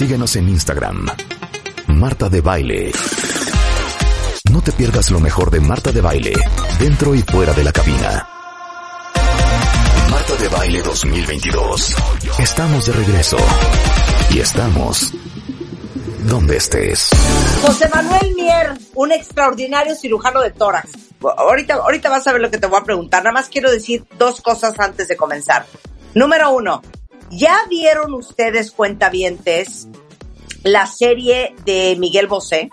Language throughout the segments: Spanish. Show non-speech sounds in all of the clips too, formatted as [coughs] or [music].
Síguenos en Instagram. Marta de Baile. No te pierdas lo mejor de Marta de Baile, dentro y fuera de la cabina. Marta de Baile 2022. Estamos de regreso. Y estamos donde estés. José Manuel Mier, un extraordinario cirujano de tórax. Ahorita, ahorita vas a ver lo que te voy a preguntar. Nada más quiero decir dos cosas antes de comenzar. Número uno, ¿ya vieron ustedes, cuentavientes, la serie de Miguel Bosé?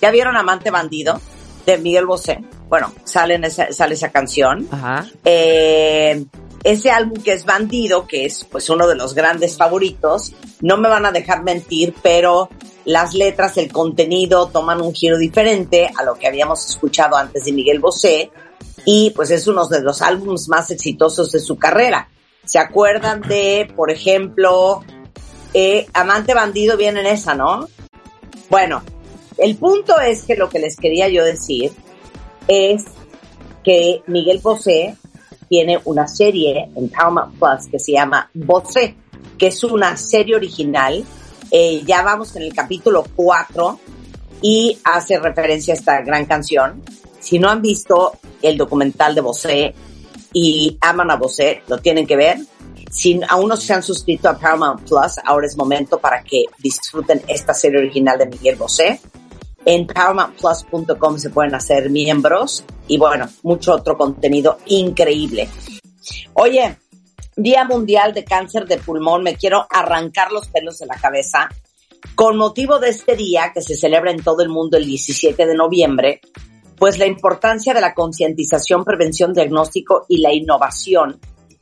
¿Ya vieron Amante Bandido de Miguel Bosé? Bueno, sale, en esa, sale esa canción. Ajá. Eh, ese álbum que es Bandido, que es pues uno de los grandes favoritos, no me van a dejar mentir, pero las letras, el contenido toman un giro diferente a lo que habíamos escuchado antes de Miguel Bosé y pues es uno de los álbumes más exitosos de su carrera. ¿Se acuerdan de, por ejemplo, eh, Amante Bandido viene en esa, ¿no? Bueno, el punto es que lo que les quería yo decir es que Miguel Bosé tiene una serie en Paramount Plus que se llama Bosé, que es una serie original. Eh, ya vamos en el capítulo 4 y hace referencia a esta gran canción. Si no han visto el documental de Bosé y aman a Bosé, lo tienen que ver. Si aún no se han suscrito a Paramount Plus, ahora es momento para que disfruten esta serie original de Miguel Bosé. En paramountplus.com se pueden hacer miembros y bueno, mucho otro contenido increíble. Oye, Día Mundial de Cáncer de Pulmón, me quiero arrancar los pelos de la cabeza. Con motivo de este día que se celebra en todo el mundo el 17 de noviembre, pues la importancia de la concientización, prevención, diagnóstico y la innovación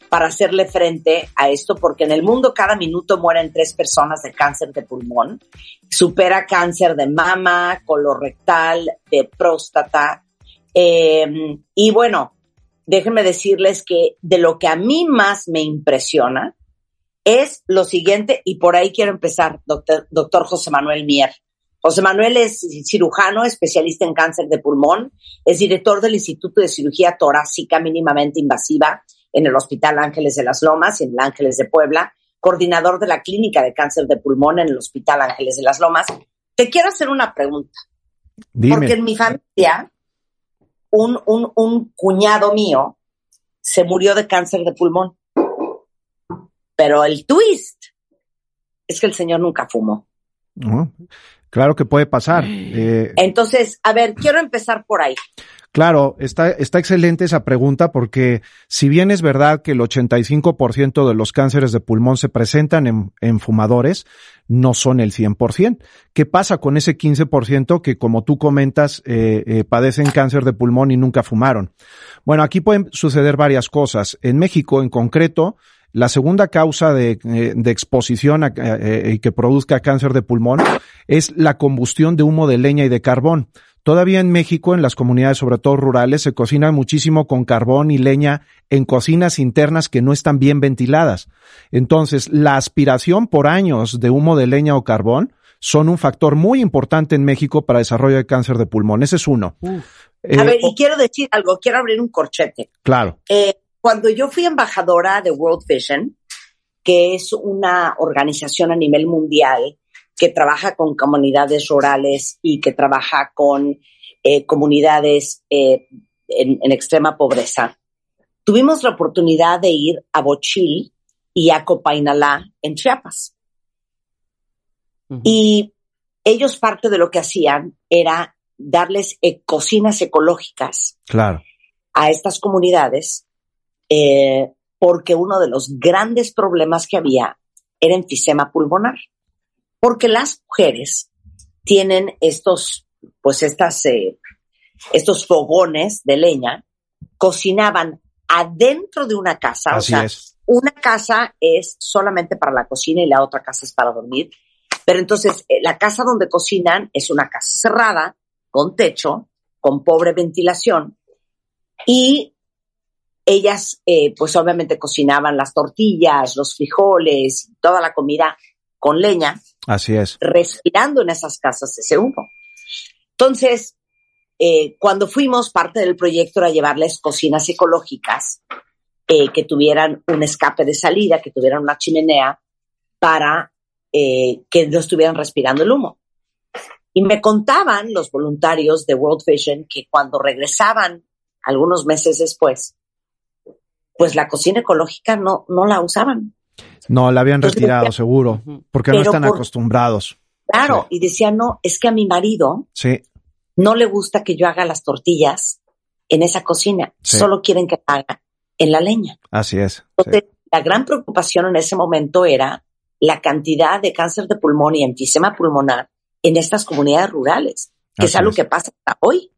para hacerle frente a esto, porque en el mundo cada minuto mueren tres personas de cáncer de pulmón, supera cáncer de mama, colorectal, de próstata. Eh, y bueno, déjenme decirles que de lo que a mí más me impresiona es lo siguiente, y por ahí quiero empezar, doctor, doctor José Manuel Mier. José Manuel es cirujano, especialista en cáncer de pulmón, es director del Instituto de Cirugía Torácica Mínimamente Invasiva en el Hospital Ángeles de las Lomas, en el Ángeles de Puebla, coordinador de la Clínica de Cáncer de Pulmón en el Hospital Ángeles de las Lomas. Te quiero hacer una pregunta. Dime. Porque en mi familia, un, un, un cuñado mío se murió de cáncer de pulmón. Pero el twist es que el señor nunca fumó. Claro que puede pasar. Eh, Entonces, a ver, quiero empezar por ahí. Claro, está, está excelente esa pregunta porque si bien es verdad que el 85% de los cánceres de pulmón se presentan en, en, fumadores, no son el 100%. ¿Qué pasa con ese 15% que, como tú comentas, eh, eh, padecen cáncer de pulmón y nunca fumaron? Bueno, aquí pueden suceder varias cosas. En México, en concreto, la segunda causa de, de exposición y eh, que produzca cáncer de pulmón es la combustión de humo de leña y de carbón. Todavía en México, en las comunidades, sobre todo rurales, se cocina muchísimo con carbón y leña en cocinas internas que no están bien ventiladas. Entonces, la aspiración por años de humo de leña o carbón son un factor muy importante en México para el desarrollo de cáncer de pulmón. Ese es uno. Eh, a ver, y quiero decir algo, quiero abrir un corchete. Claro. Eh, cuando yo fui embajadora de World Vision, que es una organización a nivel mundial que trabaja con comunidades rurales y que trabaja con eh, comunidades eh, en, en, extrema pobreza. Tuvimos la oportunidad de ir a Bochil y a Copainalá en Chiapas. Uh -huh. Y ellos parte de lo que hacían era darles eh, cocinas ecológicas claro. a estas comunidades eh, porque uno de los grandes problemas que había era enfisema pulmonar porque las mujeres tienen estos, pues estas, eh, estos fogones de leña, cocinaban adentro de una casa, Así o sea, es. una casa es solamente para la cocina y la otra casa es para dormir, pero entonces eh, la casa donde cocinan es una casa cerrada, con techo, con pobre ventilación, y ellas, eh, pues obviamente cocinaban las tortillas, los frijoles, toda la comida con leña, Así es. respirando en esas casas ese humo. Entonces, eh, cuando fuimos, parte del proyecto era llevarles cocinas ecológicas eh, que tuvieran un escape de salida, que tuvieran una chimenea para que no estuvieran respirando el humo. Y me contaban los voluntarios de World Vision que cuando regresaban algunos meses después, pues la cocina ecológica no, no la usaban. No, la habían retirado, seguro, porque no están acostumbrados. Claro, y decía, no, es que a mi marido sí. no le gusta que yo haga las tortillas en esa cocina, solo quieren que haga en la leña. Así es. Entonces, la gran preocupación en ese momento era la cantidad de cáncer de pulmón y enfisema pulmonar en estas comunidades rurales, que es algo que pasa hasta hoy.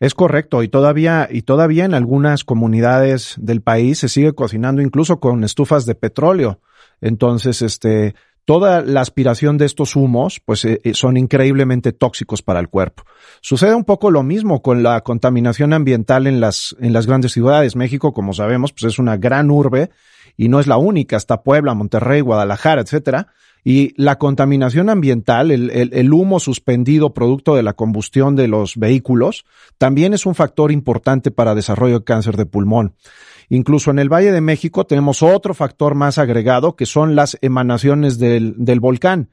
Es correcto, y todavía, y todavía en algunas comunidades del país se sigue cocinando incluso con estufas de petróleo. Entonces, este, toda la aspiración de estos humos, pues eh, eh, son increíblemente tóxicos para el cuerpo. Sucede un poco lo mismo con la contaminación ambiental en las, en las grandes ciudades. México, como sabemos, pues es una gran urbe y no es la única, está Puebla, Monterrey, Guadalajara, etcétera. Y la contaminación ambiental, el, humo suspendido producto de la combustión de los vehículos, también es un factor importante para desarrollo de cáncer de pulmón. Incluso en el Valle de México tenemos otro factor más agregado que son las emanaciones del, del volcán.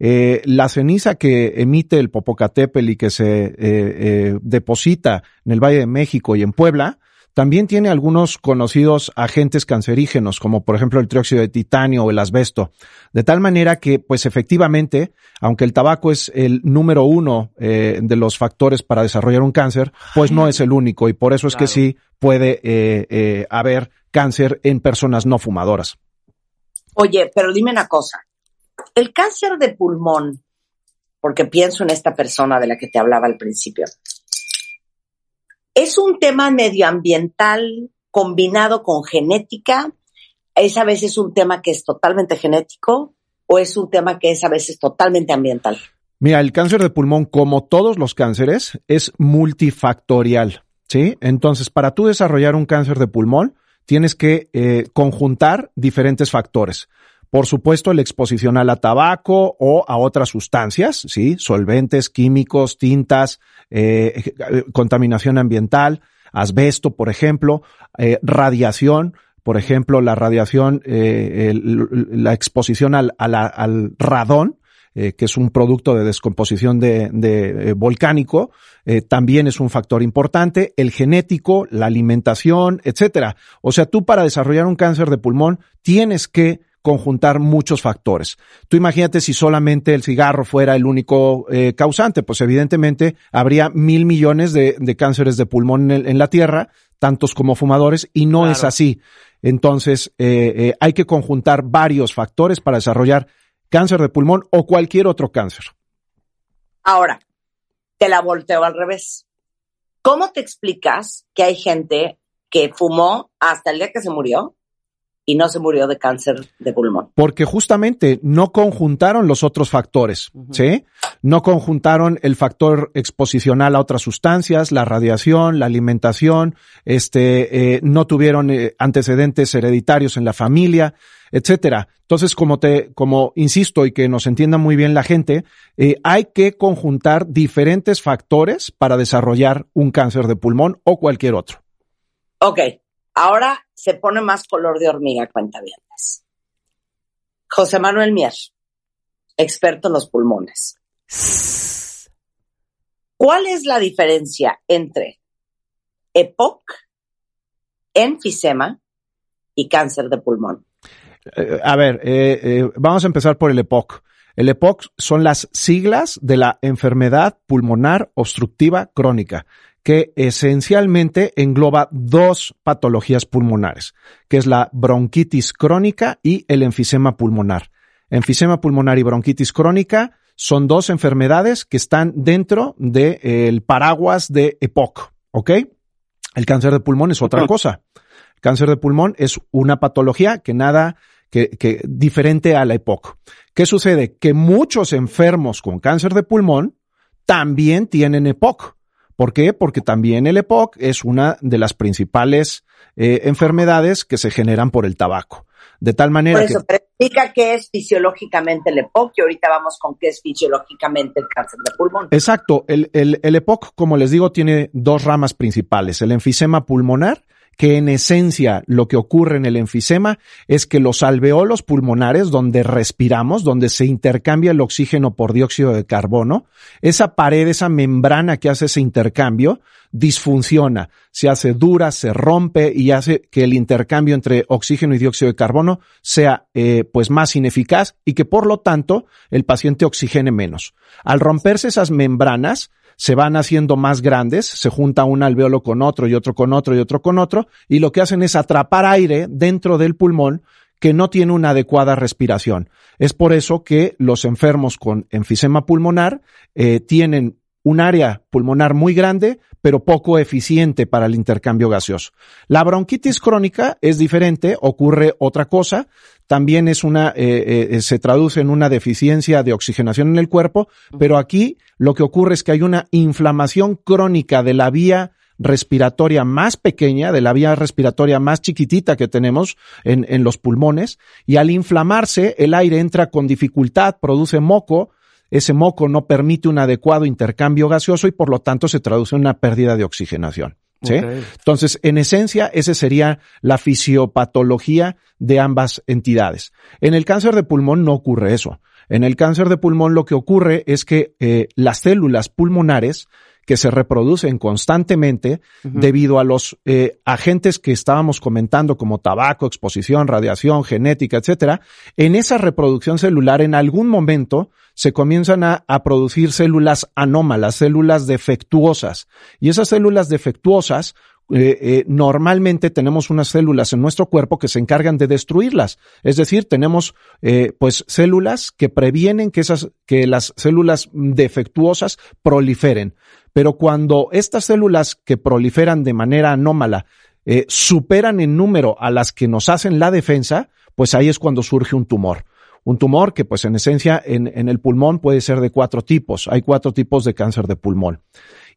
Eh, la ceniza que emite el Popocatépetl y que se eh, eh, deposita en el Valle de México y en Puebla, también tiene algunos conocidos agentes cancerígenos, como por ejemplo el trióxido de titanio o el asbesto. De tal manera que, pues efectivamente, aunque el tabaco es el número uno eh, de los factores para desarrollar un cáncer, pues no es el único y por eso es que sí puede eh, eh, haber cáncer en personas no fumadoras. Oye, pero dime una cosa. El cáncer de pulmón, porque pienso en esta persona de la que te hablaba al principio, es un tema medioambiental combinado con genética. Es a veces un tema que es totalmente genético o es un tema que es a veces totalmente ambiental. Mira, el cáncer de pulmón, como todos los cánceres, es multifactorial. ¿sí? Entonces, para tú desarrollar un cáncer de pulmón, tienes que eh, conjuntar diferentes factores. Por supuesto, la exposición a la tabaco o a otras sustancias, ¿sí? Solventes, químicos, tintas, eh, contaminación ambiental, asbesto, por ejemplo, eh, radiación, por ejemplo, la radiación, eh, la exposición al, al radón, eh, que es un producto de descomposición de, de volcánico, también es un factor importante, el genético, la alimentación, etcétera. O sea, tú para desarrollar un cáncer de pulmón tienes que conjuntar muchos factores. Tú imagínate si solamente el cigarro fuera el único eh, causante, pues evidentemente habría mil millones de, cánceres de pulmón en, la Tierra, tantos como fumadores, y no es así. Entonces, eh, eh, hay que conjuntar varios factores para desarrollar cáncer de pulmón o cualquier otro cáncer. Ahora, te la volteo al revés. ¿Cómo te explicas que hay gente que fumó hasta el día que se murió y no se murió de cáncer de pulmón. Porque justamente no conjuntaron los otros factores, ¿sí? No conjuntaron el factor exposicional a otras sustancias, la radiación, la alimentación, este, eh, no tuvieron eh, antecedentes hereditarios en la familia, etcétera. Entonces, como te, como insisto y que nos entienda muy bien la gente, eh, hay que conjuntar diferentes factores para desarrollar un cáncer de pulmón o cualquier otro. Ok, Ahora se pone más color de hormiga, cuenta bien. José Manuel Mier, experto en los pulmones. ¿Cuál es la diferencia entre EPOC, enfisema y cáncer de pulmón? Eh, a ver, eh, eh, vamos a empezar por el EPOC. El EPOC son las siglas de la enfermedad pulmonar obstructiva crónica que esencialmente engloba dos patologías pulmonares, que es la bronquitis crónica y el enfisema pulmonar. Enfisema pulmonar y bronquitis crónica son dos enfermedades que están dentro del paraguas de EPOC, ¿ok? El cáncer de pulmón es otra cosa. El cáncer de pulmón es una patología que nada que, que diferente a la EPOC. ¿Qué sucede? Que muchos enfermos con cáncer de pulmón también tienen EPOC. ¿Por qué? Porque también el EPOC es una de las principales eh, enfermedades que se generan por el tabaco. De tal manera por eso, que... explica qué es fisiológicamente el EPOC y ahorita vamos con qué es fisiológicamente el cáncer de pulmón. Exacto. El, el, el EPOC, como les digo, tiene dos ramas principales. El enfisema pulmonar, que en esencia lo que ocurre en el enfisema es que los alveolos pulmonares donde respiramos, donde se intercambia el oxígeno por dióxido de carbono, esa pared, esa membrana que hace ese intercambio, disfunciona, se hace dura, se rompe y hace que el intercambio entre oxígeno y dióxido de carbono sea eh, pues más ineficaz y que por lo tanto el paciente oxigene menos. Al romperse esas membranas, se van haciendo más grandes, se junta un alveolo con otro y otro con otro y otro con otro, y lo que hacen es atrapar aire dentro del pulmón que no tiene una adecuada respiración. Es por eso que los enfermos con enfisema pulmonar eh, tienen un área pulmonar muy grande, pero poco eficiente para el intercambio gaseoso. La bronquitis crónica es diferente, ocurre otra cosa, también es una, eh, eh, se traduce en una deficiencia de oxigenación en el cuerpo, pero aquí lo que ocurre es que hay una inflamación crónica de la vía respiratoria más pequeña, de la vía respiratoria más chiquitita que tenemos en, en los pulmones, y al inflamarse el aire entra con dificultad, produce moco, ese moco no permite un adecuado intercambio gaseoso y por lo tanto se traduce en una pérdida de oxigenación. ¿Sí? Entonces, en esencia, esa sería la fisiopatología de ambas entidades. En el cáncer de pulmón no ocurre eso. En el cáncer de pulmón lo que ocurre es que eh, las células pulmonares que se reproducen constantemente debido a los eh, agentes que estábamos comentando como tabaco, exposición, radiación, genética, etcétera, en esa reproducción celular en algún momento se comienzan a, producir células anómalas, células defectuosas. Y esas células defectuosas eh, eh, normalmente tenemos unas células en nuestro cuerpo que se encargan de destruirlas. Es decir, tenemos pues células que previenen que esas, que las células defectuosas proliferen. Pero cuando estas células que proliferan de manera anómala eh, superan en número a las que nos hacen la defensa, pues ahí es cuando surge un tumor. Un tumor que, pues en esencia, en, en el pulmón puede ser de cuatro tipos. Hay cuatro tipos de cáncer de pulmón.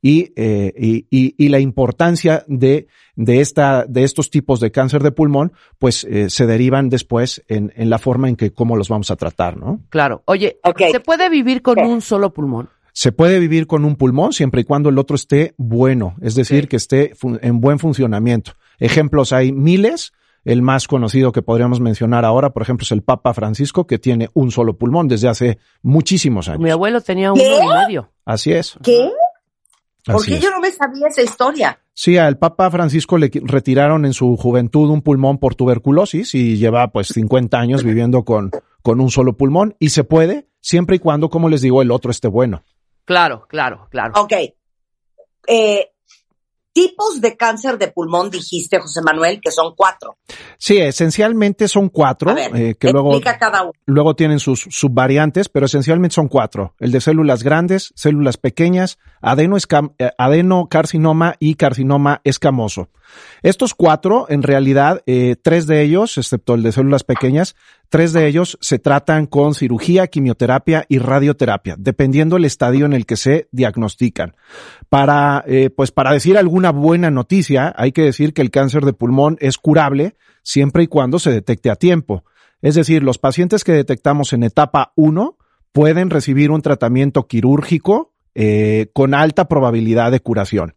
Y, eh, y, y, y, la importancia de, de, esta, de estos tipos de cáncer de pulmón, pues eh, se derivan después en, en, la forma en que cómo los vamos a tratar, ¿no? Claro. Oye, ¿se puede vivir con un solo pulmón? Se puede vivir con un pulmón siempre y cuando el otro esté bueno, es decir, que esté en buen funcionamiento. Ejemplos hay miles. El más conocido que podríamos mencionar ahora, por ejemplo, es el Papa Francisco, que tiene un solo pulmón desde hace muchísimos años. Mi abuelo tenía uno y medio. Así es. ¿Qué? ¿Por qué yo no me sabía esa historia? Sí, al Papa Francisco le retiraron en su juventud un pulmón por tuberculosis y lleva pues 50 años viviendo con, con un solo pulmón y se puede siempre y cuando, como les digo, el otro esté bueno. Claro, claro, claro. Ok. Eh, tipos de cáncer de pulmón dijiste, José Manuel, que son cuatro. Sí, esencialmente son cuatro, eh, que luego, cada uno. luego tienen sus subvariantes, pero esencialmente son cuatro. El de células grandes, células pequeñas, eh, adenocarcinoma y carcinoma escamoso. Estos cuatro, en realidad, eh, tres de ellos, excepto el de células pequeñas, tres de ellos se tratan con cirugía, quimioterapia y radioterapia, dependiendo el estadio en el que se diagnostican. Para, eh, pues para decir alguna buena noticia, hay que decir que el cáncer de pulmón es curable siempre y cuando se detecte a tiempo. Es decir, los pacientes que detectamos en etapa 1 pueden recibir un tratamiento quirúrgico eh, con alta probabilidad de curación.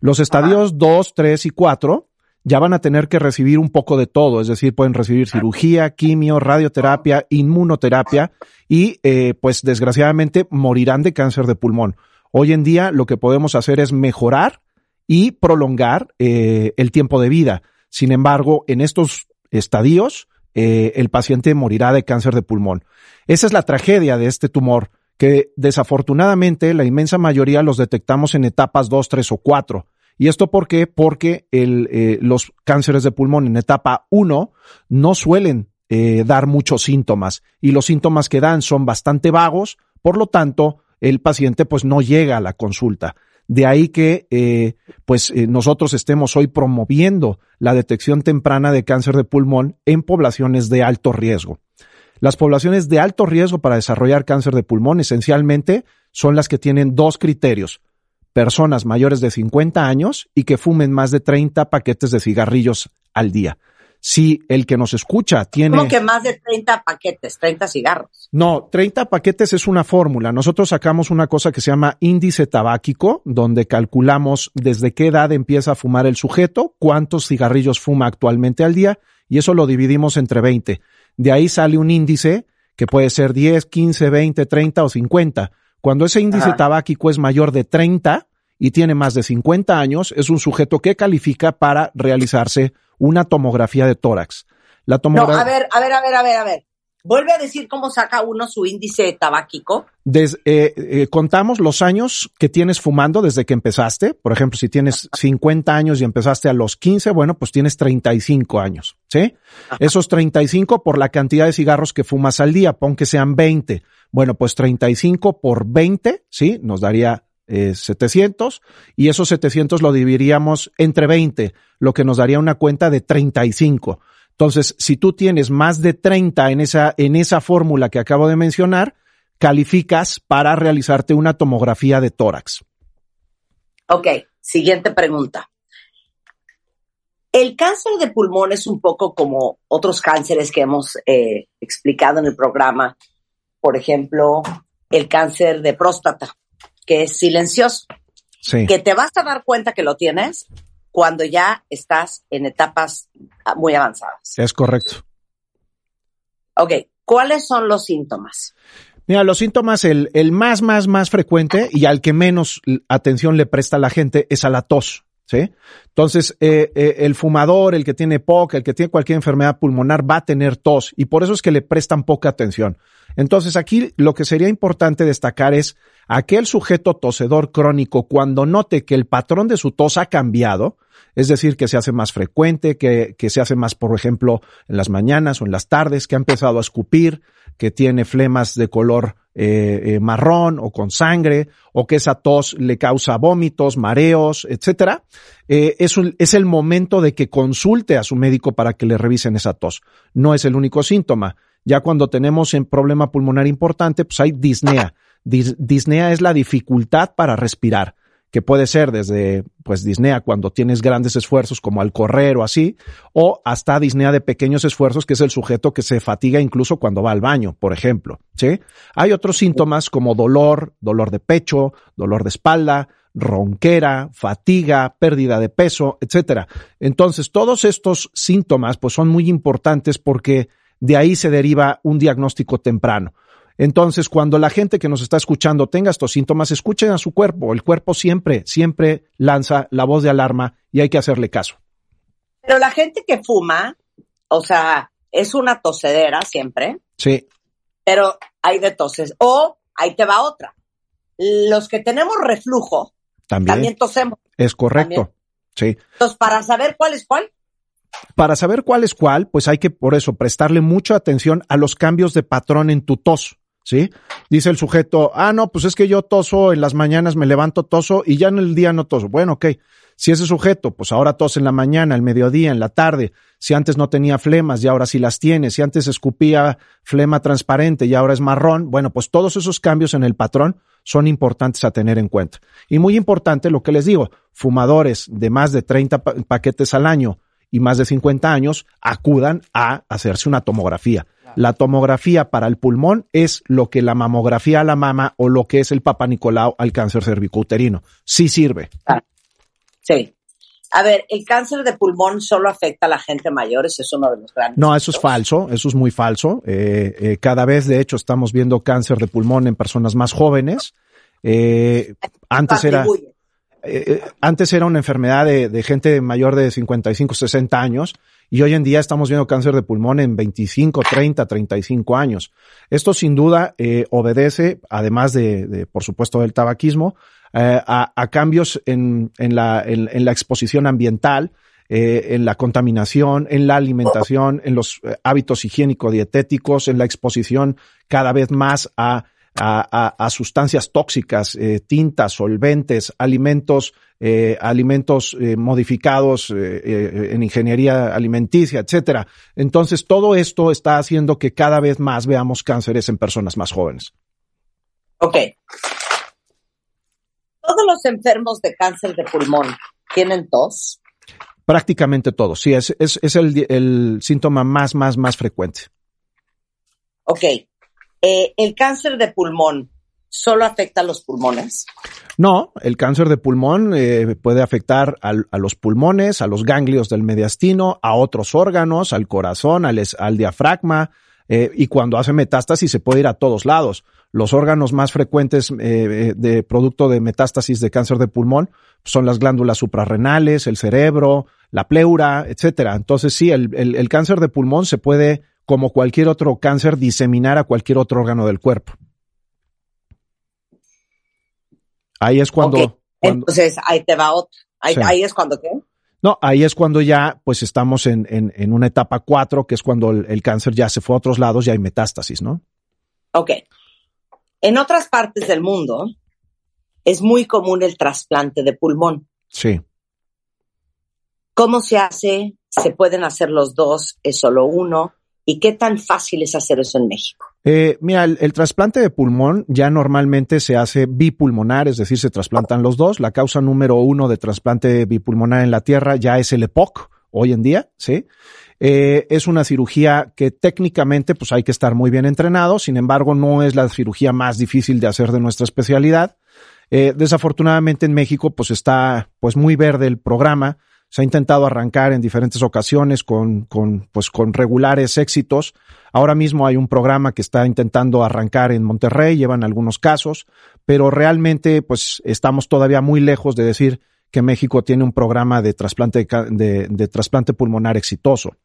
Los estadios 2, 3 y 4 ya van a tener que recibir un poco de todo, es decir, pueden recibir cirugía, quimio, radioterapia, inmunoterapia y eh, pues desgraciadamente morirán de cáncer de pulmón. Hoy en día lo que podemos hacer es mejorar y prolongar eh, el tiempo de vida. Sin embargo, en estos estadios, eh, el paciente morirá de cáncer de pulmón. Esa es la tragedia de este tumor que desafortunadamente la inmensa mayoría los detectamos en etapas 2, 3 o 4. ¿Y esto por qué? Porque eh, los cánceres de pulmón en etapa 1 no suelen eh, dar muchos síntomas y los síntomas que dan son bastante vagos, por lo tanto, el paciente pues no llega a la consulta. De ahí que eh, pues nosotros estemos hoy promoviendo la detección temprana de cáncer de pulmón en poblaciones de alto riesgo. Las poblaciones de alto riesgo para desarrollar cáncer de pulmón esencialmente son las que tienen dos criterios. Personas mayores de 50 años y que fumen más de 30 paquetes de cigarrillos al día. Si el que nos escucha tiene... ¿Cómo que más de 30 paquetes, 30 cigarros? No, 30 paquetes es una fórmula. Nosotros sacamos una cosa que se llama índice tabáquico, donde calculamos desde qué edad empieza a fumar el sujeto, cuántos cigarrillos fuma actualmente al día, y eso lo dividimos entre 20. De ahí sale un índice que puede ser 10, 15, 20, 30 o 50. Cuando ese índice tabáquico es mayor de 30 y tiene más de 50 años, es un sujeto que califica para realizarse una tomografía de tórax. La tomografía... No, a ver, a ver, a ver, a ver, a ver. Vuelve a decir cómo saca uno su índice tabáquico. Eh, eh, contamos los años que tienes fumando desde que empezaste. Por ejemplo, si tienes 50 años y empezaste a los 15, bueno, pues tienes 35 años, ¿sí? Esos 35 por la cantidad de cigarros que fumas al día, pon que sean 20. Bueno, pues 35 por 20, ¿sí? Nos daría 700 eh, y esos 700 lo dividiríamos entre 20, lo que nos daría una cuenta de 35. Entonces, si tú tienes más de 30 en esa, en esa fórmula que acabo de mencionar, calificas para realizarte una tomografía de tórax. Ok, siguiente pregunta. El cáncer de pulmón es un poco como otros cánceres que hemos eh, explicado en el programa. Por ejemplo, el cáncer de próstata que es silencioso. Sí. Que te vas a dar cuenta que lo tienes cuando ya estás en etapas muy avanzadas. Es correcto. Ok, ¿cuáles son los síntomas? Mira, los síntomas, el, el más, más, más frecuente y al que menos atención le presta la gente es a la tos. ¿Sí? Entonces, eh, eh, el fumador, el que tiene poca, el que tiene cualquier enfermedad pulmonar va a tener tos y por eso es que le prestan poca atención. Entonces, aquí lo que sería importante destacar es aquel sujeto tosedor crónico cuando note que el patrón de su tos ha cambiado, es decir, que se hace más frecuente, que, que se hace más, por ejemplo, en las mañanas o en las tardes, que ha empezado a escupir, que tiene flemas de color eh, eh, marrón o con sangre, o que esa tos le causa vómitos, mareos, etcétera, eh, es, es el momento de que consulte a su médico para que le revisen esa tos. No es el único síntoma. Ya cuando tenemos un problema pulmonar importante, pues hay disnea. disnea es la dificultad para respirar que puede ser desde pues disnea cuando tienes grandes esfuerzos como al correr o así, o hasta disnea de pequeños esfuerzos que es el sujeto que se fatiga incluso cuando va al baño, por ejemplo, ¿sí? Hay otros síntomas como dolor, dolor de pecho, dolor de espalda, ronquera, fatiga, pérdida de peso, etcétera. Entonces, todos estos síntomas pues son muy importantes porque de ahí se deriva un diagnóstico temprano. Entonces, cuando la gente que nos está escuchando tenga estos síntomas, escuchen a su cuerpo. El cuerpo siempre, siempre lanza la voz de alarma y hay que hacerle caso. Pero la gente que fuma, o sea, es una tosedera siempre. Sí. Pero hay de toses. O ahí te va otra. Los que tenemos reflujo, también, tosemos. Es correcto. Sí. Entonces, para saber cuál es cuál. Para saber cuál es cuál, pues hay que por eso prestarle mucha atención a los cambios de patrón en tu tos. ¿sí? Dice el sujeto, ah, no, pues es que yo toso en las mañanas, me levanto toso y ya en el día no toso. Bueno, ok. Si ese sujeto, pues ahora tose en la mañana, el mediodía, en la tarde, si antes no tenía flemas y ahora sí las tiene, si antes escupía flema transparente y ahora es marrón, bueno, pues todos esos cambios en el patrón son importantes a tener en cuenta. Y muy importante lo que les digo, fumadores de más de 30 paquetes al año y más de 50 años acudan a hacerse una tomografía. La tomografía para el pulmón es lo que la mamografía a la mama o lo que es el Papa Nicolau al cáncer cervicouterino. Sí sirve. Ah, sí. A ver, el cáncer de pulmón solo afecta a la gente mayor, ese es uno de los grandes. No, eso es falso, eso es muy falso. Eh, eh, cada vez, de hecho, estamos viendo cáncer de pulmón en personas más jóvenes. Eh, antes era antes era una enfermedad de, gente mayor de 55, 60 años y hoy en día estamos viendo cáncer de pulmón en 25, 30, 35 años. Esto sin duda eh, obedece, además de, por supuesto, del tabaquismo, eh, a, cambios en, la, exposición ambiental, eh, en la contaminación, en la alimentación, en los hábitos higiénico-dietéticos, en la exposición cada vez más a a, sustancias tóxicas, tintas, solventes, alimentos eh, alimentos eh, modificados eh, en ingeniería alimenticia, etcétera. Entonces, todo esto está haciendo que cada vez más veamos cánceres en personas más jóvenes. Ok. ¿Todos los enfermos de cáncer de pulmón tienen tos? Prácticamente todo, sí, es, es, es el, el, síntoma más, más, más frecuente. Ok. Eh, ¿El cáncer de pulmón solo afecta a los pulmones? No, el cáncer de pulmón eh, puede afectar a los pulmones, a los ganglios del mediastino, a otros órganos, al corazón, al, diafragma, eh, y cuando hace metástasis se puede ir a todos lados. Los órganos más frecuentes eh, de producto de metástasis de cáncer de pulmón son las glándulas suprarrenales, el cerebro, la pleura, etcétera. Entonces sí, el, cáncer de pulmón se puede, como cualquier otro cáncer, diseminar a cualquier otro órgano del cuerpo. Ahí es cuando, Entonces, ahí te va otro. Ahí, ahí es cuando qué? No, ahí es cuando ya pues estamos en, en, en una etapa 4, que es cuando el, cáncer ya se fue a otros lados y hay metástasis, ¿no? Ok. En otras partes del mundo es muy común el trasplante de pulmón. Sí. ¿Cómo se hace? ¿Se pueden hacer los dos? ¿Es solo uno? ¿Y qué tan fácil es hacer eso en México? Eh, mira, el, trasplante de pulmón ya normalmente se hace bipulmonar, es decir, se trasplantan los dos. La causa número uno de trasplante bipulmonar en la Tierra ya es el EPOC hoy en día, ¿sí? Eh, es una cirugía que técnicamente pues hay que estar muy bien entrenado, sin embargo no es la cirugía más difícil de hacer de nuestra especialidad. Eh, desafortunadamente en México pues está pues muy verde el programa se ha intentado arrancar en diferentes ocasiones con, con, pues, con regulares éxitos. Ahora mismo hay un programa que está intentando arrancar en Monterrey, llevan algunos casos, pero realmente pues estamos todavía muy lejos de decir que México tiene un programa de trasplante, de, de trasplante pulmonar exitoso.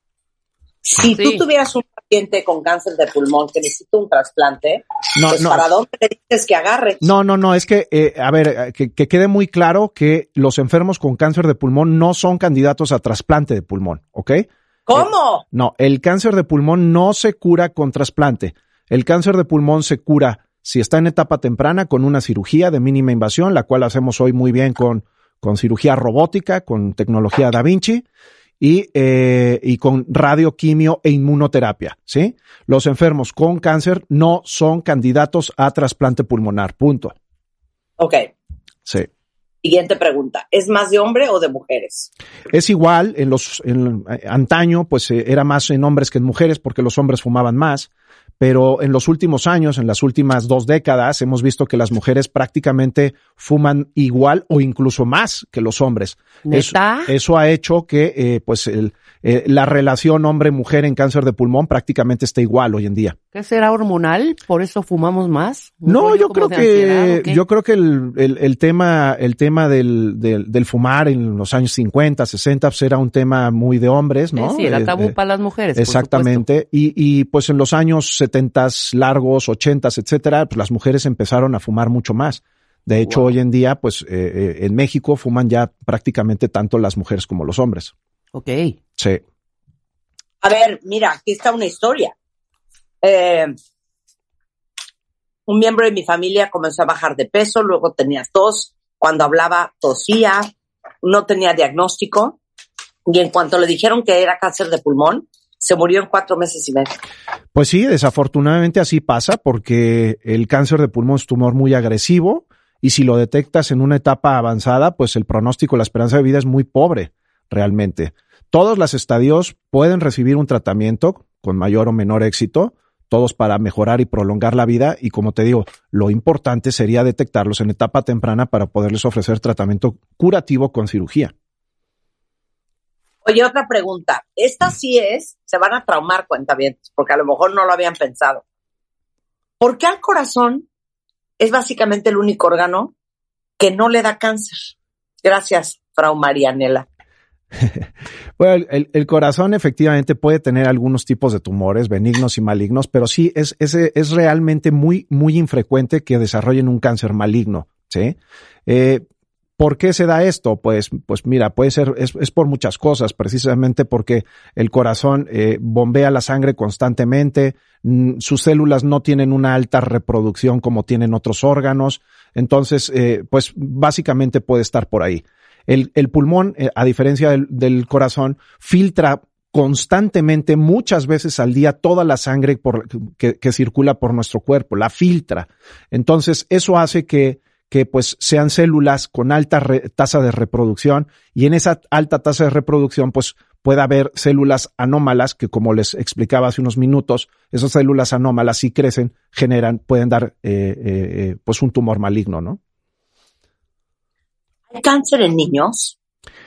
Si tú tuvieras un paciente con cáncer de pulmón que necesita un trasplante, no, pues ¿para dónde le dices que agarre? No, no, no, es que, eh, a ver, eh, que, que, quede muy claro que los enfermos con cáncer de pulmón no son candidatos a trasplante de pulmón, ¿ok? ¿Cómo? Eh, no, el cáncer de pulmón no se cura con trasplante. El cáncer de pulmón se cura si está en etapa temprana con una cirugía de mínima invasión, la cual hacemos hoy muy bien con, con cirugía robótica, con tecnología Da Vinci y, eh, y con radioquimio e inmunoterapia, ¿sí? Los enfermos con cáncer no son candidatos a trasplante pulmonar, punto. Ok. Sí. Siguiente pregunta, ¿es más de hombre o de mujeres? Es igual, en los en, antaño pues eh, era más en hombres que en mujeres porque los hombres fumaban más pero en los últimos años, en las últimas dos décadas, hemos visto que las mujeres prácticamente fuman igual o incluso más que los hombres. Eso, eso, ha hecho que, eh, pues, el, eh, la relación hombre-mujer en cáncer de pulmón prácticamente está igual hoy en día. ¿Qué será hormonal? ¿Por eso fumamos más? No, yo creo que, yo creo que el, el, el tema, el tema del, del, del, fumar en los años 50, 60, pues era un tema muy de hombres, ¿no? Sí, era tabú para las mujeres. Exactamente. y, y pues en los años 70 largos, 80 etcétera, pues las mujeres empezaron a fumar mucho más. De hecho, hoy en día, pues eh, eh, en México fuman ya prácticamente tanto las mujeres como los hombres. Ok. Sí. A ver, mira, aquí está una historia. Eh, un miembro de mi familia comenzó a bajar de peso, luego tenía tos, cuando hablaba tosía, no tenía diagnóstico y en cuanto le dijeron que era cáncer de pulmón, se murió en cuatro meses y medio. Pues sí, desafortunadamente así pasa porque el cáncer de pulmón es tumor muy agresivo y si lo detectas en una etapa avanzada, pues el pronóstico, la esperanza de vida es muy pobre realmente. Todos los estadios pueden recibir un tratamiento con mayor o menor éxito, todos para mejorar y prolongar la vida y como te digo, lo importante sería detectarlos en etapa temprana para poderles ofrecer tratamiento curativo con cirugía. Oye, otra pregunta. Esta sí es, se van a traumar cuentavientes, porque a lo mejor no lo habían pensado. ¿Por qué al corazón es básicamente el único órgano que no le da cáncer? Gracias, Frau Marianela. [laughs] bueno, el, corazón efectivamente puede tener algunos tipos de tumores, benignos y malignos, pero sí es, es, es realmente muy, muy infrecuente que desarrollen un cáncer maligno. ¿sí? Eh, ¿Por qué se da esto? Pues, pues mira, puede ser, es, es por muchas cosas, precisamente porque el corazón eh, bombea la sangre constantemente, mm, sus células no tienen una alta reproducción como tienen otros órganos, entonces, eh, pues básicamente puede estar por ahí. El, el pulmón, eh, a diferencia del, corazón, filtra constantemente, muchas veces al día, toda la sangre que, circula por nuestro cuerpo, la filtra. Entonces, eso hace que que pues sean células con alta tasa de reproducción y en esa alta tasa de reproducción pues puede haber células anómalas que como les explicaba hace unos minutos, esas células anómalas si crecen, generan, pueden dar eh, eh, eh, pues un tumor maligno, ¿no? ¿Hay cáncer en niños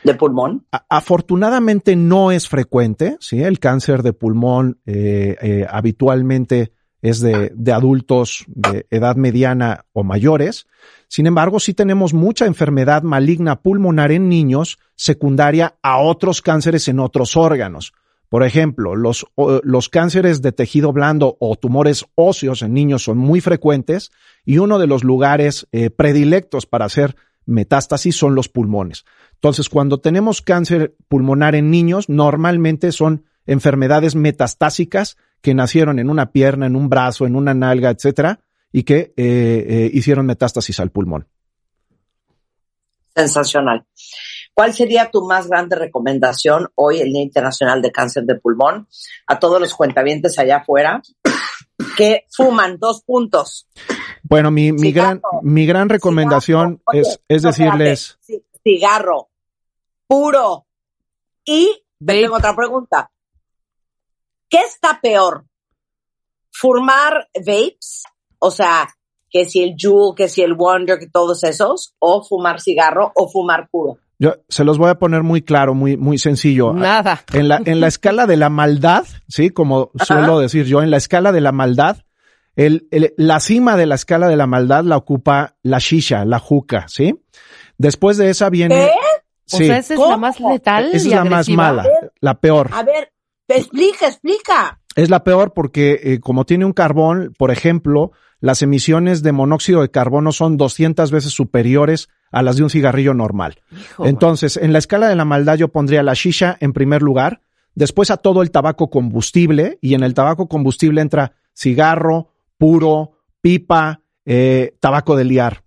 de pulmón? A- afortunadamente no es frecuente, ¿sí? El cáncer de pulmón eh, habitualmente es de, de adultos de edad mediana o mayores. Sin embargo, sí tenemos mucha enfermedad maligna pulmonar en niños secundaria a otros cánceres en otros órganos. Por ejemplo, los, los cánceres de tejido blando o tumores óseos en niños son muy frecuentes y uno de los lugares eh, predilectos para hacer metástasis son los pulmones. Entonces, cuando tenemos cáncer pulmonar en niños, normalmente son enfermedades metastásicas que nacieron en una pierna, en un brazo, en una nalga, etcétera, y que eh, eh, hicieron metástasis al pulmón. Sensacional. ¿Cuál sería tu más grande recomendación hoy, el Día Internacional de Cáncer de Pulmón, a todos los cuentavientes allá afuera [coughs] que fuman dos puntos? Bueno, mi, mi gran, mi gran recomendación. Oye, es, es no, decirles, cigarro puro. Y tengo otra pregunta. ¿Qué está peor? ¿Fumar vapes? O sea, que si el Juul, que si el Wonder, que todos esos, o fumar cigarro o fumar puro. yo se los voy a poner muy claro, muy, muy sencillo. Nada. En la, en la escala de la maldad, sí, como suelo decir yo, en la escala de la maldad, el, el- la cima de la escala de la maldad la ocupa la shisha, la juca, ¿sí? Después de esa viene. ¿Qué? O Sí, sea, esa es ¿Cómo? la más letal esa es y la más mala, la peor. A ver, explica, explica. Es la peor porque eh, como tiene un carbón, por ejemplo, las emisiones de monóxido de carbono son 200 veces superiores a las de un cigarrillo normal. Hijo, Entonces, en la escala de la maldad yo pondría la shisha en primer lugar, después a todo el tabaco combustible y en el tabaco combustible entra cigarro, puro, pipa, eh, tabaco de liar.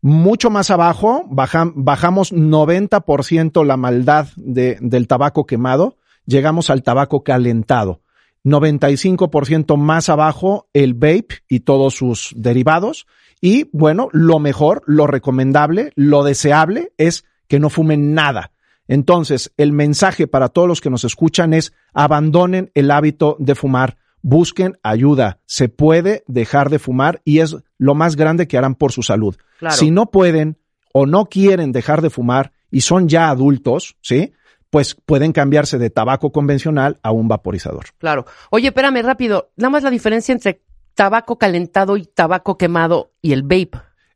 Mucho más abajo baja- bajamos 90% la maldad de- del tabaco quemado, llegamos al tabaco calentado. 95% más abajo el vape y todos sus derivados. Y bueno, lo mejor, lo recomendable, lo deseable es que no fumen nada. Entonces, el mensaje para todos los que nos escuchan es abandonen el hábito de fumar, busquen ayuda. Se puede dejar de fumar y es lo más grande que harán por su salud. Claro. Si no pueden o no quieren dejar de fumar y son ya adultos, ¿sí? Pues pueden cambiarse de tabaco convencional a un vaporizador. Claro. Oye, espérame rápido. Nada más la diferencia entre tabaco calentado y tabaco quemado y el vape.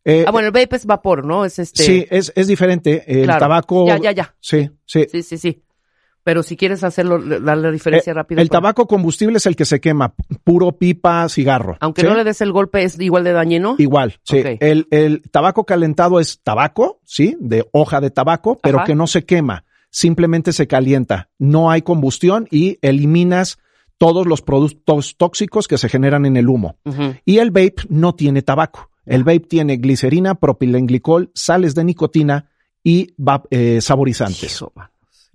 Eh, ah, bueno, el vape es vapor, ¿no? Es este. Sí, es, es diferente. El Claro. tabaco. Ya, ya, ya. Sí, sí. Sí, sí, sí. Pero si quieres hacerlo, dar la diferencia Eh, rápido. el tabaco combustible es el que se quema, puro pipa, cigarro. Aunque ¿sí? no le des el golpe, es igual de dañino. Igual, sí. El, el tabaco calentado es tabaco, sí, de hoja de tabaco, pero Ajá. que no se quema, simplemente se calienta. No hay combustión y eliminas todos los productos tóxicos que se generan en el humo. Y el vape no tiene tabaco. El vape tiene glicerina, propilenglicol, sales de nicotina y va- eh, saborizantes.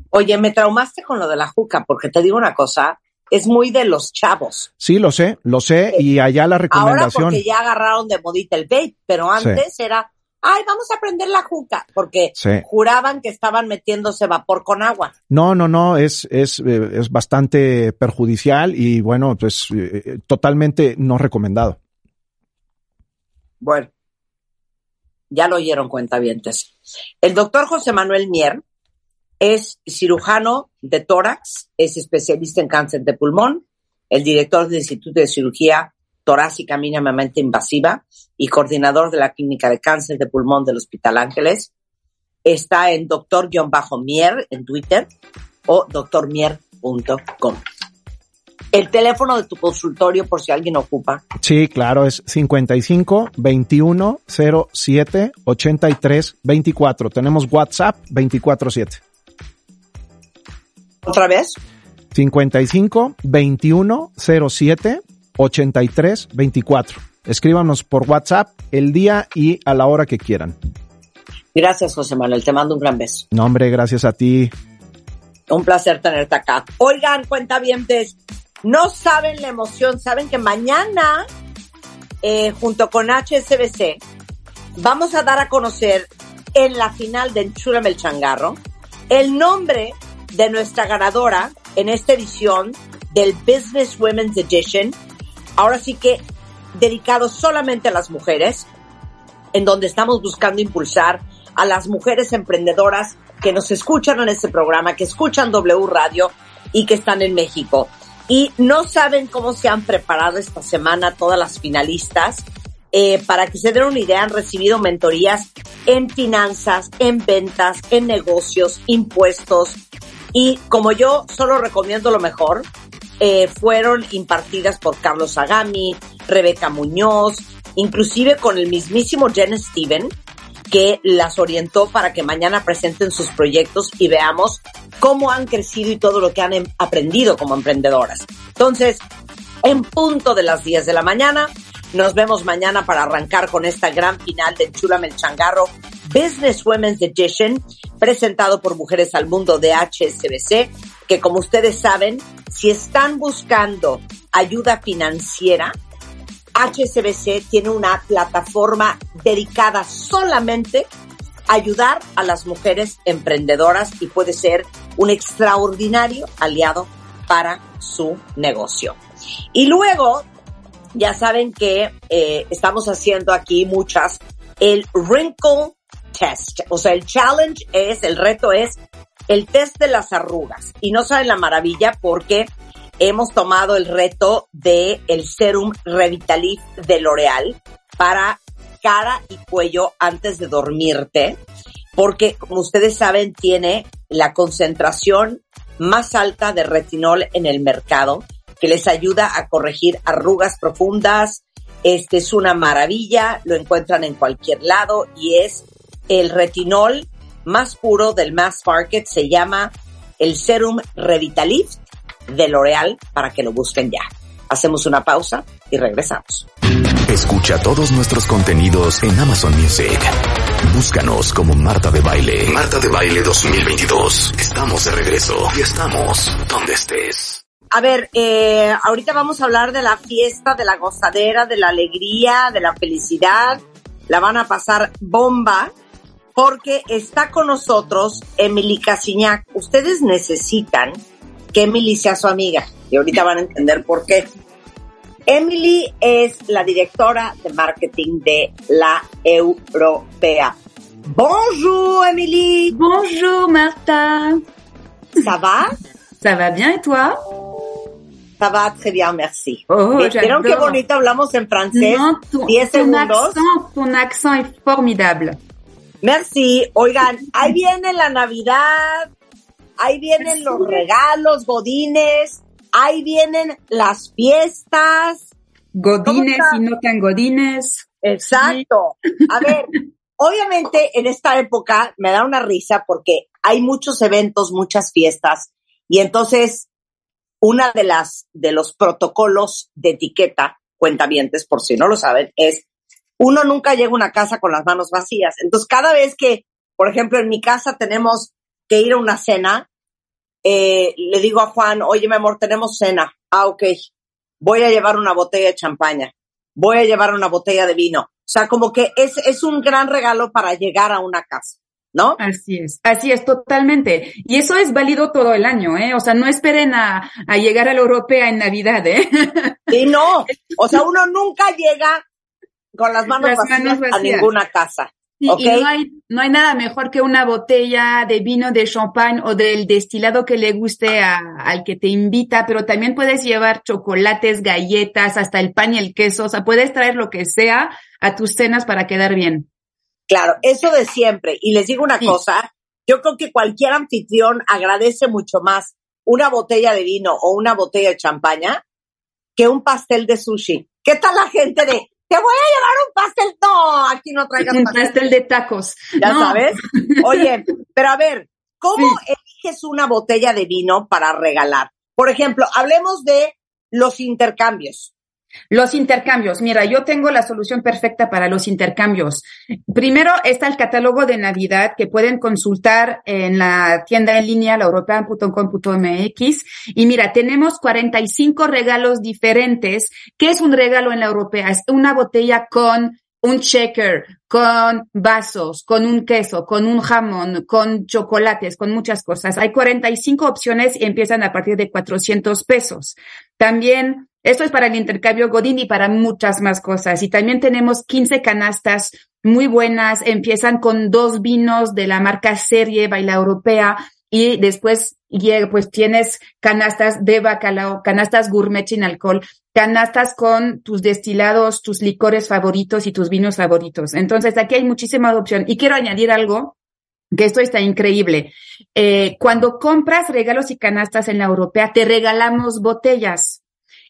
Oye, me traumaste con lo de la juca, porque te digo una cosa, es muy de los chavos. Sí, lo sé, lo sé, y allá la Ahora recomendación. porque ya agarraron de modita el vape, pero antes era, ay, vamos a prender la juca, porque Sí. juraban que estaban metiéndose vapor con agua. No, no, no, es, es, eh, es bastante perjudicial y bueno, pues eh, totalmente no recomendado. Bueno, ya lo oyeron cuentavientes. El doctor José Manuel Mier es cirujano de tórax, es especialista en cáncer de pulmón, el director del Instituto de Cirugía Torácica Mínimamente Invasiva y coordinador de la Clínica de Cáncer de Pulmón del Hospital Ángeles. Está en doctor-mier en Twitter o doctormier.com. El teléfono de tu consultorio por si alguien ocupa. Sí, claro, es 55 21 07 83 24. Tenemos WhatsApp 24 7. ¿Otra vez? 55 21 07 83 24. Escríbanos por WhatsApp el día y a la hora que quieran. Gracias, José Manuel. Te mando un gran beso. No, hombre, gracias a ti. Un placer tenerte acá. Oigan, cuenta bien, no saben la emoción, saben que mañana, eh, junto con HSBC, vamos a dar a conocer en la final de Enchúrame el Changarro el nombre de nuestra ganadora en esta edición del Business Women's Edition. Ahora sí que dedicado solamente a las mujeres, en donde estamos buscando impulsar a las mujeres emprendedoras que nos escuchan en este programa, que escuchan W Radio y que están en México. Y no saben cómo se han preparado esta semana todas las finalistas. Eh, para que se den una idea, han recibido mentorías en finanzas, en ventas, en negocios, impuestos. Y como yo solo recomiendo lo mejor, eh, fueron impartidas por Carlos Agami, Rebeca Muñoz, inclusive con el mismísimo Jen Steven, que las orientó para que mañana presenten sus proyectos y veamos cómo han crecido y todo lo que han em, aprendido como emprendedoras. Entonces, en punto de las 10 de la mañana, nos vemos mañana para arrancar con esta gran final de Chula el Changarro Business Women's Edition, presentado por Mujeres al Mundo de HSBC, que como ustedes saben, si están buscando ayuda financiera, HSBC tiene una plataforma dedicada solamente a ayudar a las mujeres emprendedoras y puede ser un extraordinario aliado para su negocio. Y luego, ya saben que eh, estamos haciendo aquí muchas, el Wrinkle Test. O sea, el challenge es, el reto es el test de las arrugas. Y no saben la maravilla porque hemos tomado el reto de el serum Revitalift de L'Oreal para cara y cuello antes de dormirte, porque como ustedes saben tiene la concentración más alta de retinol en el mercado, que les ayuda a corregir arrugas profundas. Este es una maravilla, lo encuentran en cualquier lado y es el retinol más puro del mass market, se llama el serum Revitalift de L'Oreal para que lo busquen ya. Hacemos una pausa y regresamos. Escucha todos nuestros contenidos en Amazon Music. Búscanos como Marta de Baile. Marta de Baile 2022. Estamos de regreso y estamos donde estés. A ver, eh, ahorita vamos a hablar de la fiesta, de la gozadera, de la alegría, de la felicidad. La van a pasar bomba porque está con nosotros Emily Casiñac. Ustedes necesitan que Emily sea su amiga y ahorita van a entender por qué. Emily es la directora de marketing de la Europea. Bonjour Emily. Bonjour Marta. Ça va? Ça va bien et toi? Ça va très bien, merci. Oh, ¿Vieron qué bonito hablamos en francés? Non, ton, 10 ton segundos. accent, ton accent est formidable. Merci. Oigan, ahí viene la Navidad, ahí vienen los regalos, godines, ahí vienen las fiestas. Godines y no tan godines. Exacto. A ver, obviamente en esta época me da una risa porque hay muchos eventos, muchas fiestas y entonces una de las de los protocolos de etiqueta, cuentavientes, por si no lo saben, es uno nunca llega a una casa con las manos vacías. Entonces, cada vez que, por ejemplo, en mi casa tenemos que ir a una cena, eh, le digo a Juan, oye, mi amor, tenemos cena. Ah, ok. Voy a llevar una botella de champaña. Voy a llevar una botella de vino. O sea, como que es, es un gran regalo para llegar a una casa, ¿no? Así es, así es, totalmente. Y eso es válido todo el año, ¿eh? O sea, no esperen a, a llegar a la europea en Navidad, ¿eh? Sí, no. [laughs] O sea, uno nunca llega con las manos, Las vacías, manos a ninguna casa. Y, no hay, no hay nada mejor que una botella de vino de champagne o del destilado que le guste a- al que te invita, pero también puedes llevar chocolates, galletas, hasta el pan y el queso, o sea, puedes traer lo que sea a tus cenas para quedar bien. Claro, eso de siempre. Y les digo una Sí. cosa, yo creo que cualquier anfitrión agradece mucho más una botella de vino o una botella de champaña que un pastel de sushi. ¿Qué tal la gente de, te voy a llevar un pastel? No, aquí no traigas Un pastel. pastel de tacos. Ya No. sabes. [laughs] Oye, pero a ver, ¿cómo eliges una botella de vino para regalar? Por ejemplo, hablemos de los intercambios. Los intercambios. Mira, yo tengo la solución perfecta para los intercambios. Primero está el catálogo de Navidad que pueden consultar en la tienda en línea, laeuropean.com.mx. Y mira, tenemos 45 regalos diferentes. ¿Qué es un regalo en la europea? Es una botella con un shaker, con vasos, con un queso, con un jamón, con chocolates, con muchas cosas. Hay 45 opciones y empiezan a partir de 400 pesos. También, esto es para el intercambio Godín y para muchas más cosas. Y también tenemos 15 canastas muy buenas. Empiezan con dos vinos de la marca Serie Baila Europea y después pues tienes canastas de bacalao, canastas gourmet sin alcohol, canastas con tus destilados, tus licores favoritos y tus vinos favoritos. Entonces aquí hay muchísima opción. Y quiero añadir algo que esto está increíble. Eh, cuando compras regalos y canastas en la europea, te regalamos botellas.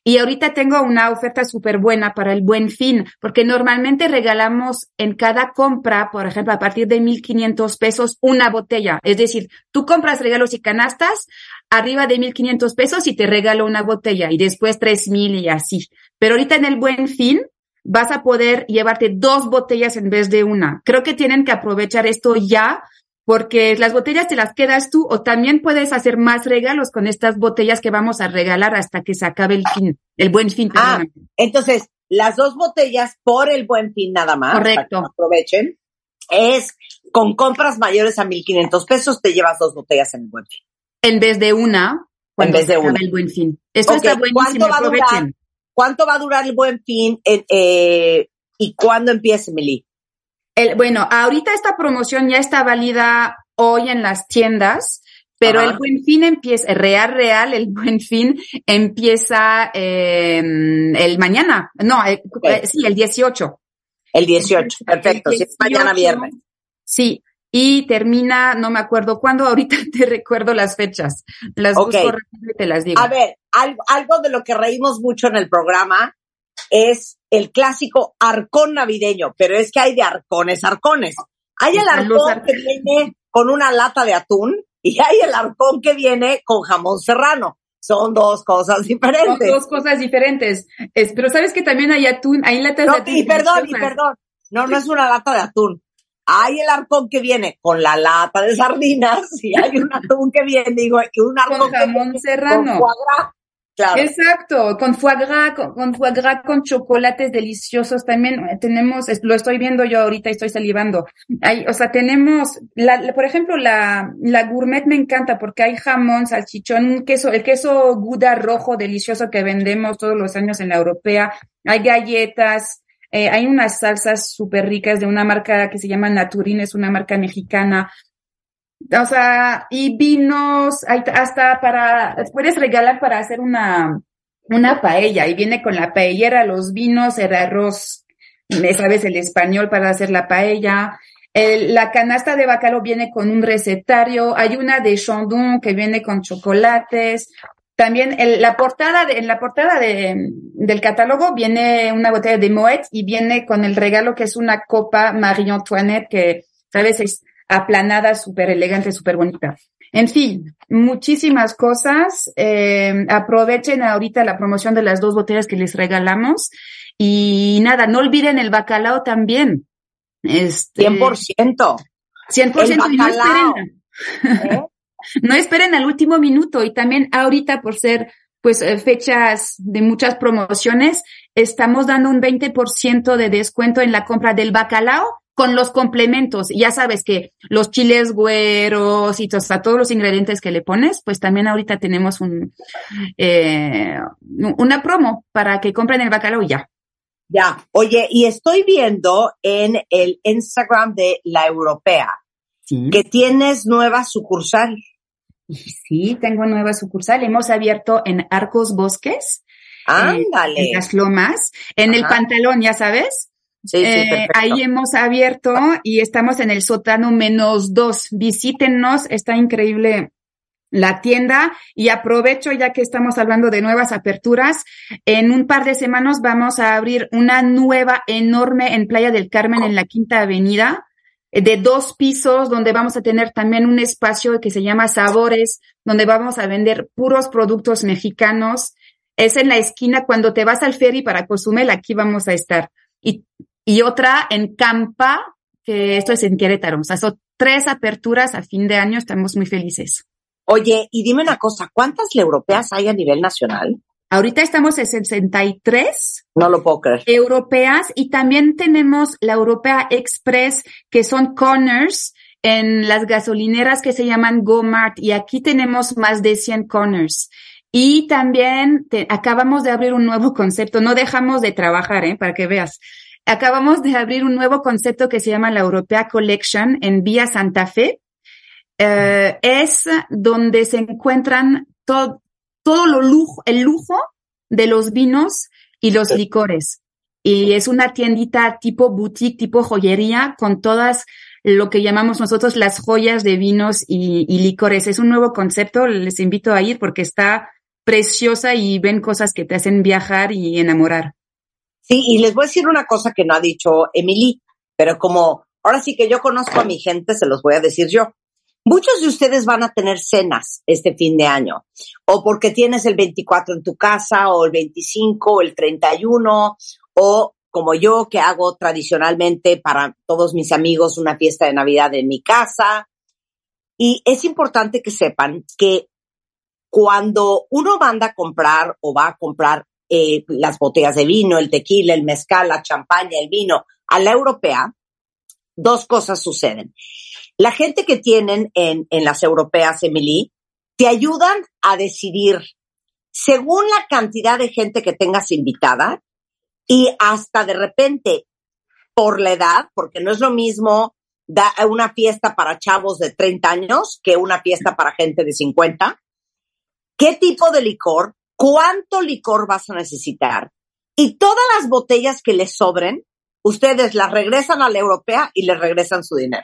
Y ahorita tengo una oferta súper buena para el buen fin, porque normalmente regalamos en cada compra, por ejemplo, a partir de 1.500 pesos, una botella. Es decir, tú compras regalos y canastas arriba de 1.500 pesos y te regalo una botella y después 3.000 y así. Pero ahorita en el buen fin, vas a poder llevarte dos botellas en vez de una. Creo que tienen que aprovechar esto ya porque las botellas te las quedas tú o también puedes hacer más regalos con estas botellas que vamos a regalar hasta que se acabe el fin, el buen fin. Ah, entonces, las dos botellas por el buen fin nada más. Correcto. aprovechen. Es con compras mayores a 1.500 pesos te llevas dos botellas en el buen fin. En vez de una, cuando en vez de una. el buen fin. Esto Ok, está buenísimo, ¿cuánto va a durar? ¿Cuánto va a durar el buen fin eh, eh, y cuándo empieza, Emily? El, bueno, ahorita esta promoción ya está válida hoy en las tiendas, pero Ajá. el buen fin empieza, real, real, el buen fin empieza eh, el mañana, no, eh, eh, sí, el 18. El 18. Perfecto. El Si es mañana 18, viernes. Sí, y termina, no me acuerdo cuándo, [laughs] ahorita te recuerdo las fechas. Las Ok. busco y te las digo. A ver, algo, algo de lo que reímos mucho en el programa es el clásico arcón navideño, pero es que hay de arcones, arcones. Hay el arcón que viene con una lata de atún y hay el arcón que viene con jamón serrano. Son dos cosas Son diferentes. dos cosas diferentes. Es- pero sabes que también hay atún, hay latas No, de atún. y perdón, y perdón. No, no es una lata de atún. Hay el arcón que viene con la lata de sardinas y hay un atún que viene, digo, que un arcón Con que jamón viene serrano. con. Exacto, con foie gras, con, con foie gras, con chocolates deliciosos también eh, tenemos, lo estoy viendo yo ahorita, estoy salivando. Hay, o sea, tenemos, la, por ejemplo, la, la gourmet me encanta porque hay jamón, salchichón, queso, el queso Gouda rojo delicioso que vendemos todos los años en la europea, hay galletas, eh, hay unas salsas súper ricas de una marca que se llama Naturín, es una marca mexicana. O sea, y vinos, hasta para, puedes regalar para hacer una, una paella y viene con la paellera, los vinos, el arroz, me sabes el español para hacer la paella. El- la canasta de bacalao viene con un recetario, hay una de Chandon que viene con chocolates. También el- la portada de, en la portada de, del catálogo viene una botella de Moet y viene con el regalo que es una copa Marie Antoinette que, sabes, es aplanada, súper elegante, súper bonita. En fin, muchísimas cosas. Eh, aprovechen ahorita la promoción de las dos botellas que les regalamos. Y nada, no olviden el bacalao también. Este, 100%. 100% El y no esperen, ¿eh? [laughs] no esperen al último minuto y también ahorita por ser pues eh, fechas de muchas promociones, estamos dando un 20% de descuento en la compra del bacalao con los complementos. Ya sabes que los chiles güeros y o sea, todos los ingredientes que le pones, pues también ahorita tenemos un eh, una promo para que compren el bacalao y ya. Ya. Oye, y estoy viendo en el Instagram de la Europea Sí. que tienes nueva sucursal. Sí, tengo nueva sucursal. Hemos abierto en Arcos Bosques, eh, Ándale. en las Lomas, en el pantalón, ya sabes. Sí, sí, Eh, ahí hemos abierto y estamos en el sótano menos dos. Visítenos, está increíble la tienda y aprovecho ya que estamos hablando de nuevas aperturas. En un par de semanas vamos a abrir una nueva enorme en Playa del Carmen en la Quinta Avenida de dos pisos donde vamos a tener también un espacio que se llama Sabores, donde vamos a vender puros productos mexicanos. Es en la esquina cuando te vas al ferry para Cozumel, aquí vamos a estar. Y, y otra en Campa, que esto es en Querétaro. O sea, son tres aperturas a fin de año, estamos muy felices. Oye, y dime una cosa, ¿cuántas europeas hay a nivel nacional? Ahorita estamos en 63 No lo puedo creer. europeas y también tenemos la Europea Express, que son corners en las gasolineras que se llaman GoMart y aquí tenemos más de 100 corners. Y también te- acabamos de abrir un nuevo concepto, no dejamos de trabajar, ¿eh? para que veas. Acabamos de abrir un nuevo concepto que se llama la Europea Collection en Vía Santa Fe. Eh, es donde se encuentran todo, todo lo lujo, el lujo de los vinos y los licores. Y es una tiendita tipo boutique, tipo joyería, con todas lo que llamamos nosotros las joyas de vinos y, y licores. Es un nuevo concepto, les invito a ir porque está preciosa y ven cosas que te hacen viajar y enamorar. Sí, y les voy a decir una cosa que no ha dicho Emily, pero como ahora sí que yo conozco a mi gente, se los voy a decir yo. Muchos de ustedes van a tener cenas este fin de año, o porque tienes el 24 en tu casa, o el 25, o el 31, o como yo que hago tradicionalmente para todos mis amigos una fiesta de Navidad en mi casa. Y es importante que sepan que cuando uno manda a comprar o va a comprar eh, las botellas de vino, el tequila, el mezcal, la champaña, el vino a la europea, dos cosas suceden. La gente que tienen en, en las europeas, Emily, te ayudan a decidir según la cantidad de gente que tengas invitada y hasta de repente por la edad, porque no es lo mismo da una fiesta para chavos de 30 años que una fiesta para gente de 50. ¿Qué tipo de licor? ¿Cuánto licor vas a necesitar? Y todas las botellas que les sobren, ustedes las regresan a la europea y les regresan su dinero.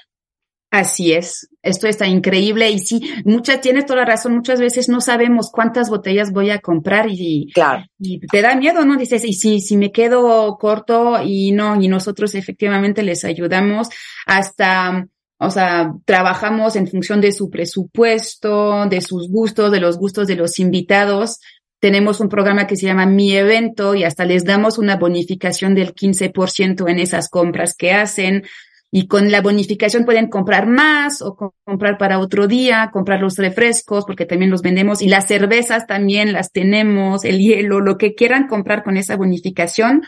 Así es, esto está increíble y sí, muchas, tienes toda la razón, muchas veces no sabemos cuántas botellas voy a comprar y, Claro. y te da miedo, ¿no? Dices, y si, si me quedo corto y no, y nosotros efectivamente les ayudamos hasta, o sea, trabajamos en función de su presupuesto, de sus gustos, de los gustos de los invitados. Tenemos un programa que se llama Mi Evento y hasta les damos una bonificación del 15% en esas compras que hacen. Y con la bonificación pueden comprar más o co- comprar para otro día, comprar los refrescos, porque también los vendemos, y las cervezas también las tenemos, el hielo, lo que quieran comprar con esa bonificación,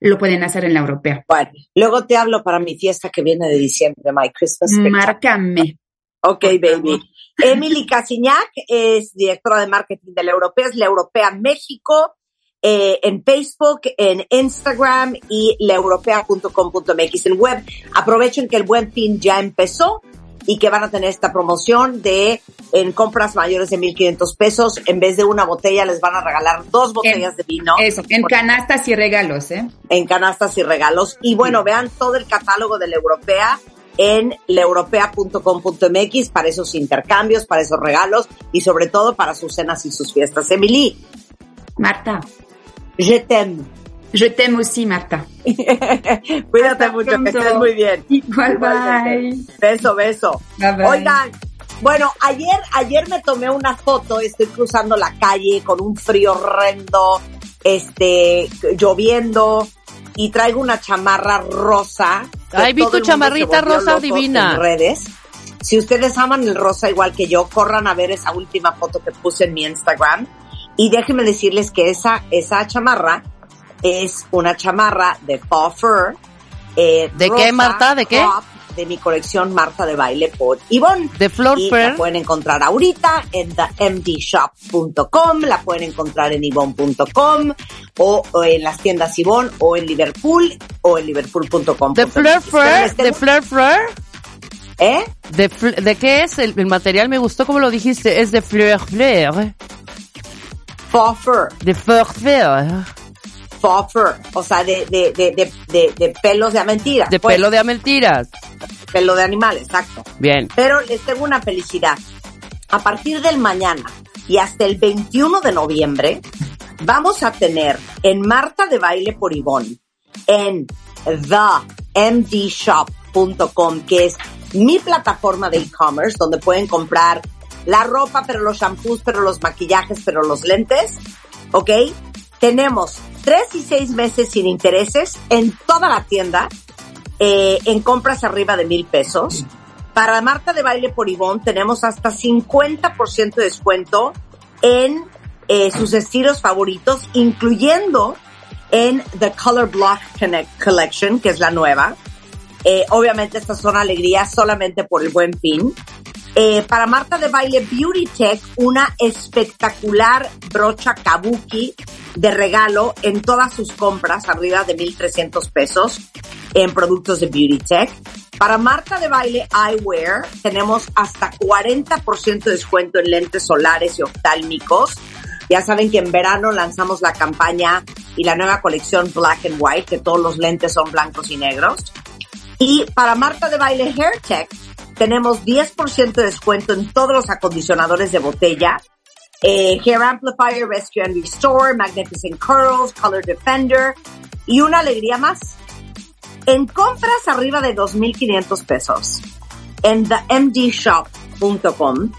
lo pueden hacer en la europea. Bueno, luego te hablo para mi fiesta que viene de diciembre, My Christmas. Márcame. Ok, baby. Emily Casiñac es directora de marketing de la Europea, es la Europea México, eh, en Facebook, en Instagram y laeuropea.com.mx en web. Aprovechen que el buen fin ya empezó y que van a tener esta promoción de en compras mayores de 1.500 pesos, en vez de una botella les van a regalar dos botellas de vino Eso, en canastas y regalos, ¿eh? en canastas y regalos. Y bueno, vean todo el catálogo de la Europea en laeuropea.com.mx para esos intercambios, para esos regalos y sobre todo para sus cenas y sus fiestas. Emily, Marta, je t'aime. je t'aime aussi, Marta. [laughs] Cuídate Hasta mucho, que pronto. estés muy bien. Igual, Igualmente. bye. Beso, beso. Bye, bye. Oigan, bueno, ayer, ayer me tomé una foto, estoy cruzando la calle con un frío horrendo, este, lloviendo, y traigo una chamarra rosa. Ay, vi tu chamarrita rosa divina. En redes. Si ustedes aman el rosa igual que yo, corran a ver esa última foto que puse en mi Instagram. Y déjenme decirles que esa, esa chamarra es una chamarra de Paw Fur. eh, ¿De qué, Marta? ¿De qué? De mi colección Marta de Baile por Ivonne. De Flor Y Fair. la pueden encontrar ahorita en themdshop.com, la pueden encontrar en ivon.com o, o en las tiendas Ivon o en Liverpool o en liverpool.com. De Fleur Fleur, de Fleur Fleur. ¿Eh? ¿De, ¿De qué es el, el material? Me gustó como lo dijiste. Es de Fleur Fleur. Fur, De Fleur Fleur. Fur, o sea, de, de, de, de, de, de pelos de mentira. De pelo de mentiras. pelo de animal, exacto. Bien. Pero les tengo una felicidad. A partir del mañana y hasta el 21 de noviembre, vamos a tener en Marta de Baile por Ivonne, en themdshop.com, que es mi plataforma de e-commerce, donde pueden comprar la ropa, pero los shampoos, pero los maquillajes, pero los lentes, ¿ok? Tenemos tres y seis meses sin intereses en toda la tienda, eh, en compras arriba de mil pesos. Para Marta de Baile por Ivonne tenemos hasta 50% de descuento en eh, sus estilos favoritos, incluyendo en The Color Block Connect Collection, que es la nueva. Eh, obviamente estas son alegrías solamente por el buen fin. Eh, para Marta de Baile Beauty Tech, una espectacular brocha kabuki de regalo en todas sus compras, arriba de 1,300 pesos en productos de Beauty Tech. Para Marta de Baile Eyewear, tenemos hasta 40% de descuento en lentes solares y oftálmicos. Ya saben que en verano lanzamos la campaña y la nueva colección Black and White, que todos los lentes son blancos y negros. Y para Marta de Baile Hair Tech, tenemos 10% de descuento en todos los acondicionadores de botella. Eh, Hair Amplifier, Rescue and Restore, Magnificent Curls, Color Defender y una alegría más. En compras arriba de 2.500 pesos en themdshop.com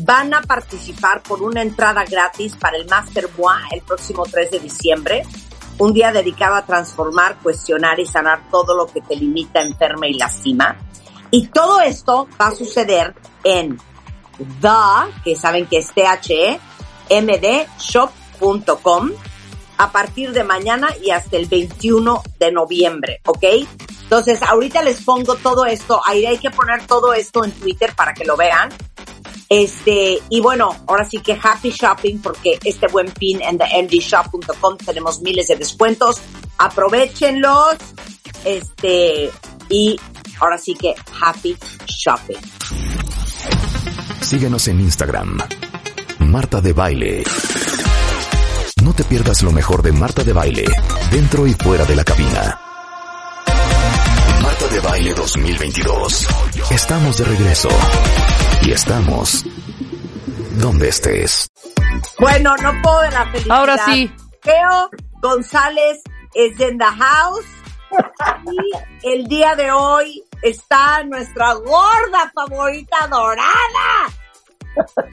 van a participar por una entrada gratis para el Master Bois el próximo 3 de diciembre, un día dedicado a transformar, cuestionar y sanar todo lo que te limita, enferma y lastima. Y todo esto va a suceder en the, que saben que es THE, mdshop.com a partir de mañana y hasta el 21 de noviembre, ¿ok? Entonces, ahorita les pongo todo esto, ahí hay que poner todo esto en Twitter para que lo vean. Este, y bueno, ahora sí que happy shopping porque este buen pin en themdshop.com tenemos miles de descuentos. Aprovechenlos. Este, y ahora sí que happy shopping. Síguenos en Instagram. Marta de Baile. No te pierdas lo mejor de Marta de Baile, dentro y fuera de la cabina. Marta de Baile 2022. Estamos de regreso. Y estamos donde estés. Bueno, no puedo de la felicidad. Ahora sí. Geo González es en the house. Y el día de hoy está nuestra gorda favorita dorada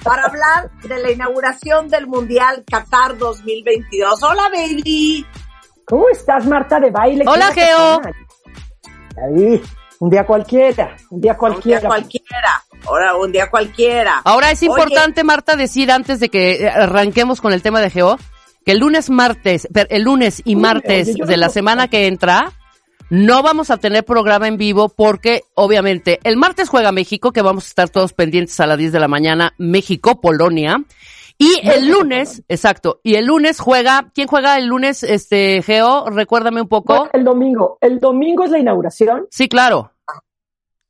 para hablar de la inauguración del Mundial Qatar 2022. Hola, baby. ¿Cómo estás, Marta de baile? Hola, ¿Qué Geo. Ahí, un día cualquiera, un día Un cualquiera. día cualquiera. Ahora, un día cualquiera. Ahora es Oye, importante, Marta, decir antes de que eh, arranquemos con el tema de Geo, que el lunes, martes, el lunes y martes de la semana que entra, no vamos a tener programa en vivo porque, obviamente, el martes juega México, que vamos a estar todos pendientes a las 10 de la mañana, México-Polonia. Y el lunes, exacto, y el lunes juega, ¿quién juega el lunes, este, Geo? Recuérdame un poco. El domingo. El domingo es la inauguración. Sí, claro.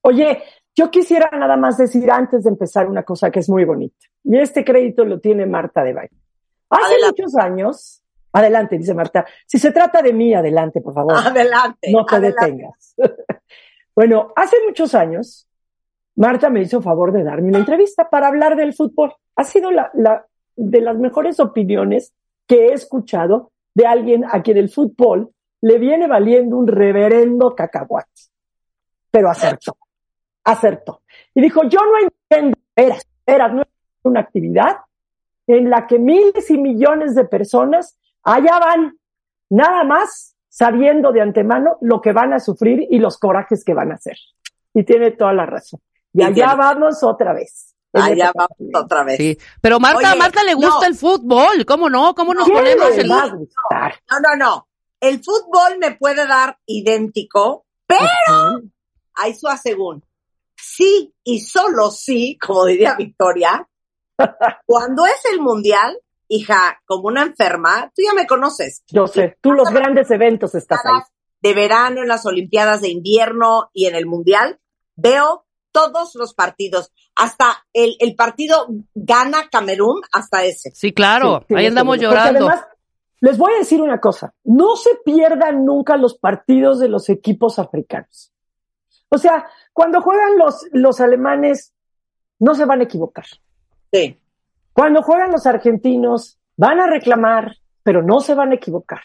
Oye, yo quisiera nada más decir antes de empezar una cosa que es muy bonita. Y este crédito lo tiene Marta de baile. Hace Adelante. muchos años, adelante, dice Marta. Si se trata de mí, adelante, por favor. Adelante. no te adelante. detengas. [laughs] bueno, hace muchos años, Marta me hizo favor de darme una entrevista para hablar del fútbol. Ha sido la, la de las mejores opiniones que he escuchado de alguien a quien el fútbol le viene valiendo un reverendo cacahuate. Pero acertó, acertó. Y dijo, yo no entiendo, era, era no es una actividad en la que miles y millones de personas allá van, nada más sabiendo de antemano lo que van a sufrir y los corajes que van a hacer. Y tiene toda la razón. Y Y allá tiene- vamos otra vez. Allá vamos pandemia. otra vez. Sí. Pero Marta, a Marta le gusta no. el fútbol, ¿cómo no? ¿Cómo nos ¿Quién ponemos el... No, no, no. El fútbol me puede dar idéntico, pero hay su según. Sí y solo sí, como diría Victoria, [laughs] cuando es el mundial, hija, como una enferma, tú ya me conoces. Yo sé, tú los grandes eventos estás ahí. De verano, en las Olimpiadas de invierno y en el mundial, veo todos los partidos. Hasta el, el partido gana Camerún, hasta ese. Sí, claro, Sí, sí, ahí andamos porque llorando. además, les voy a decir una cosa, no se pierdan nunca los partidos de los equipos africanos. O sea, cuando juegan los, los alemanes, no se van a equivocar. Sí. Cuando juegan los argentinos, van a reclamar, pero no se van a equivocar.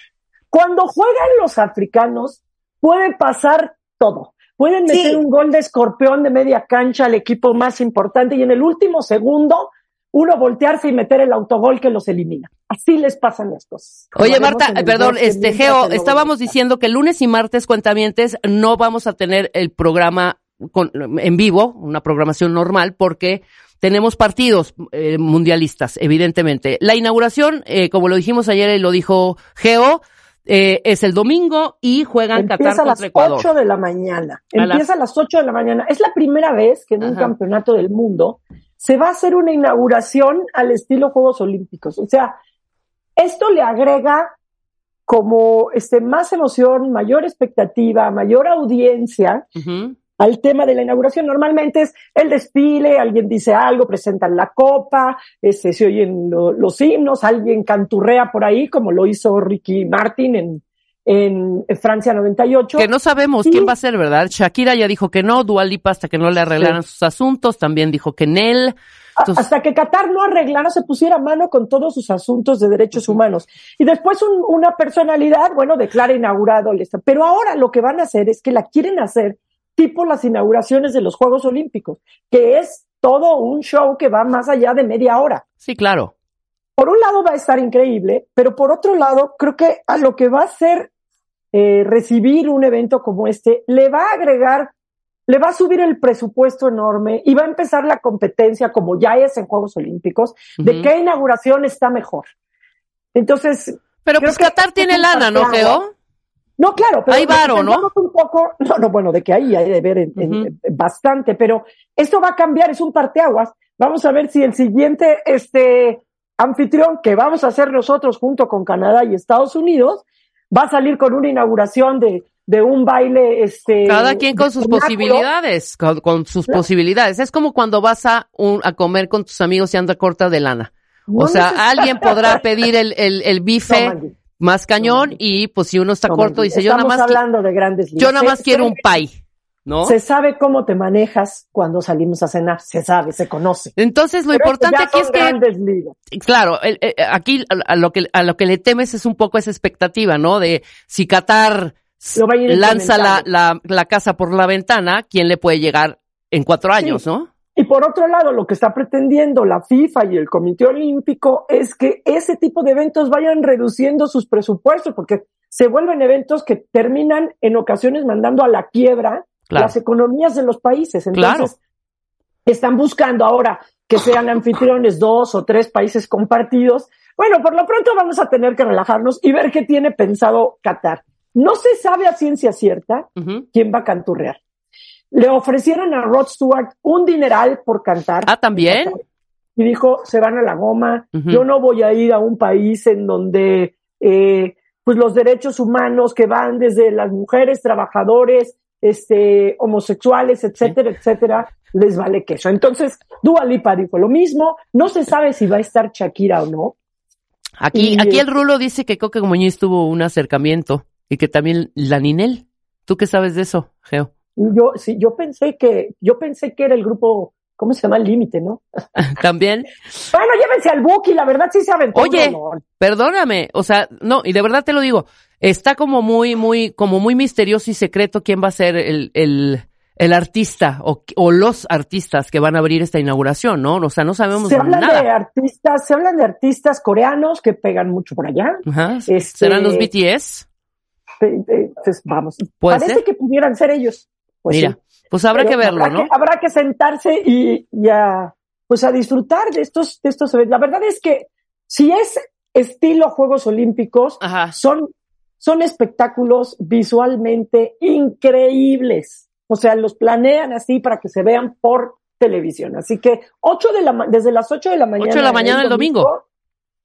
Cuando juegan los africanos, puede pasar todo. Pueden meter Sí. un gol de escorpión de media cancha al equipo más importante y en el último segundo uno voltearse y meter el autogol que los elimina. Así les pasan las cosas. Oye, Marta, perdón, este Geo, estábamos diciendo que lunes y martes cuentamientes no vamos a tener el programa con, en vivo, una programación normal, porque tenemos partidos eh, mundialistas, evidentemente. La inauguración, eh, como lo dijimos ayer y lo dijo Geo, eh, es el domingo y juegan Empieza Qatar a las contra Ecuador. 8 de la mañana. A Empieza a las 8 de la mañana. Es la primera vez que en un campeonato del mundo se va a hacer una inauguración al estilo Juegos Olímpicos. O sea, esto le agrega como este más emoción, mayor expectativa, mayor audiencia Ujú. Al tema de la inauguración. Normalmente es el desfile, alguien dice algo, presentan la copa, este, se oyen lo- los himnos, alguien canturrea por ahí, como lo hizo Ricky Martin en, en Francia 98. Que no sabemos Sí. quién va a ser, ¿verdad? Shakira ya dijo que no, Dua Lipa hasta que no le arreglaran sus asuntos, también dijo que. A- Entonces- hasta que Qatar no arreglara, se pusiera mano con todos sus asuntos de derechos humanos. Y después un- una personalidad, bueno, declara inaugurado el Pero ahora lo que van a hacer es que la quieren hacer tipo las inauguraciones de los Juegos Olímpicos, que es todo un show que va más allá de media hora. Sí, claro. Por un lado va a estar increíble, pero por otro lado, creo que a lo que va a ser eh, recibir un evento como este, le va a agregar, le va a subir el presupuesto enorme y va a empezar la competencia, como ya es en Juegos Olímpicos, de qué inauguración está mejor. Entonces, Pero pues Qatar tiene lana, ¿no. Geo? No, claro, pero Hay varo, ¿no? Un poco, no, no, bueno, de que ahí hay de ver en- bastante, pero esto va a cambiar, es un parteaguas. Vamos a ver si el siguiente este anfitrión que vamos a hacer nosotros junto con Canadá y Estados Unidos va a salir con una inauguración de, de un baile este Cada quien con sus posibilidades, con, con sus Claro. posibilidades. Es como cuando vas a, un, a comer con tus amigos y anda corta de lana. No o sea, alguien podrá [laughs] pedir el, el, el bife más cañón y pues si uno está no, corto dice yo nada más, hablando de grandes ligas. yo nada Se- más quiero un pie, ¿no? Se sabe cómo te manejas cuando salimos a cenar, se sabe, se conoce. Entonces lo Pero importante aquí es que ligas. claro, el- el- aquí a, a lo que a lo que le temes es un poco esa expectativa, ¿no? De si Qatar lanza la, la, la casa por la ventana, ¿quién le puede llegar en cuatro años, Sí. no? Y por otro lado, lo que está pretendiendo la FIFA y el Comité Olímpico es que ese tipo de eventos vayan reduciendo sus presupuestos, porque se vuelven eventos que terminan en ocasiones mandando a la quiebra Claro. las economías de los países. Entonces, Claro. están buscando ahora que sean anfitriones dos o tres países compartidos. Bueno, por lo pronto vamos a tener que relajarnos y ver qué tiene pensado Qatar. No se sabe a ciencia cierta quién va a canturrear. Le ofrecieron a Rod Stewart un dineral por cantar. Ah, ¿también? Y dijo, se van a la goma, yo no voy a ir a un país en donde eh, pues los derechos humanos que van desde las mujeres, trabajadores, este, homosexuales, etcétera, etcétera, les vale queso. Entonces, Dua Lipa dijo lo mismo, no se sabe si va a estar Shakira o no. Aquí, Y, aquí eh, el Rulo dice que Coque Muñiz tuvo un acercamiento y que también la Ninel. ¿Tú qué sabes de eso, Geo? Yo, sí, yo pensé que, yo pensé que era el grupo, ¿cómo se llama? El límite, ¿no? [laughs] También. Bueno, llévense al Buki, la verdad sí se aventó. Oye. Perdóname, o sea, no, y de verdad te lo digo, está como muy, muy, como muy misterioso y secreto quién va a ser el, el, el artista o, o los artistas que van a abrir esta inauguración, ¿no? O sea, no sabemos se hablan de artistas, se hablan de artistas coreanos que pegan mucho por allá. Ajá. este- ¿Serán los BTS? Eh, Pues vamos, ¿Puede parece ser? que pudieran ser ellos. Pues Mira, sí. pues habrá Pero que verlo, habrá ¿no? Que, habrá que sentarse y, y a, pues a disfrutar de estos, de estos eventos. La verdad es que si es estilo Juegos Olímpicos, Ajá. son, son espectáculos visualmente increíbles. O sea, los planean así para que se vean por televisión. Así que ocho de la, desde las 8 de la mañana. Ocho de la mañana el domingo.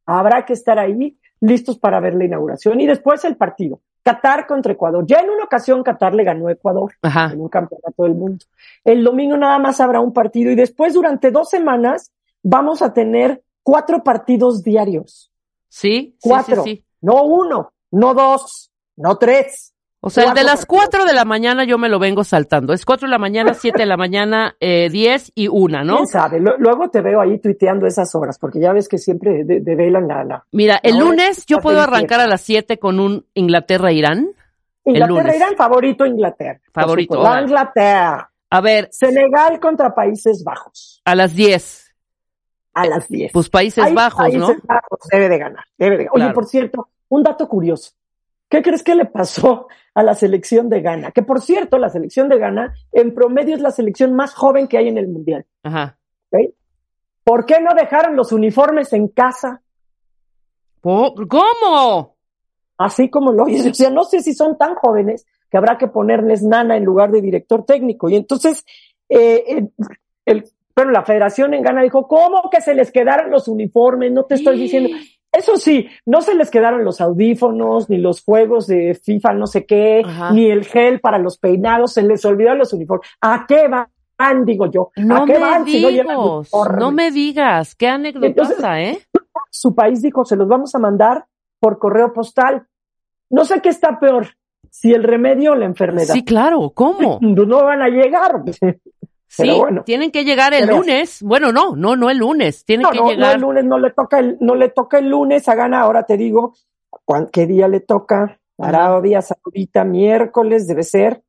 Habrá que estar ahí listos para ver la inauguración y después el partido. Qatar contra Ecuador. Ya en una ocasión Qatar le ganó a Ecuador Ajá. en un campeonato del mundo. El domingo nada más habrá un partido y después durante dos semanas vamos a tener cuatro partidos diarios. Sí, sí, Cuatro. sí, sí. No uno, no dos, no tres. O sea, el de las partidos. cuatro de la mañana yo me lo vengo saltando. Es cuatro de la mañana, siete de la mañana, eh, diez y una, ¿no? ¿Quién sabe? Lu- Luego te veo ahí tuiteando esas horas, porque ya ves que siempre de- develan la, la Mira, el lunes yo puedo arrancar a las siete con un Inglaterra-Irán. Inglaterra, lunes. Irán, favorito Inglaterra. Favorito. Inglaterra. A ver, Senegal contra Países Bajos. a las diez. A las 10. Pues Países Bajos, ¿no? Países Bajos debe de ganar. Debe de- Oye, Claro. por cierto, un dato curioso. ¿Qué crees que le pasó a la selección de Ghana? Que por cierto, la selección de Ghana en promedio es la selección más joven que hay en el Mundial. Ajá. ¿Por qué no dejaron los uniformes en casa? ¿Cómo? Así como lo oyes. O sea, no sé si son tan jóvenes que habrá que ponerles nana en lugar de director técnico. Y entonces, eh, el, el- bueno, la federación en Ghana dijo, ¿cómo que se les quedaron los uniformes? No te estoy diciendo. Eso sí, no se les quedaron los audífonos, ni los juegos de FIFA, no sé qué, Ajá. ni el gel para los peinados, se les olvidó los uniformes. ¿A qué van, digo yo? ¿A No qué me van si no no me digas, qué anécdota, ¿eh? Su país dijo, se los vamos a mandar por correo postal. No sé qué está peor, si el remedio o la enfermedad. Sí, claro, ¿cómo? [laughs] No van a llegar. Sí, bueno. tienen que llegar el Pero- lunes. Bueno, no, no, no el lunes. Tienen No, que no, no, llegar. el lunes no le toca el, no le toca el lunes a Gana, ahora te digo, ¿cuán- ¿qué día le toca? Arabia Saudita, miércoles, debe ser.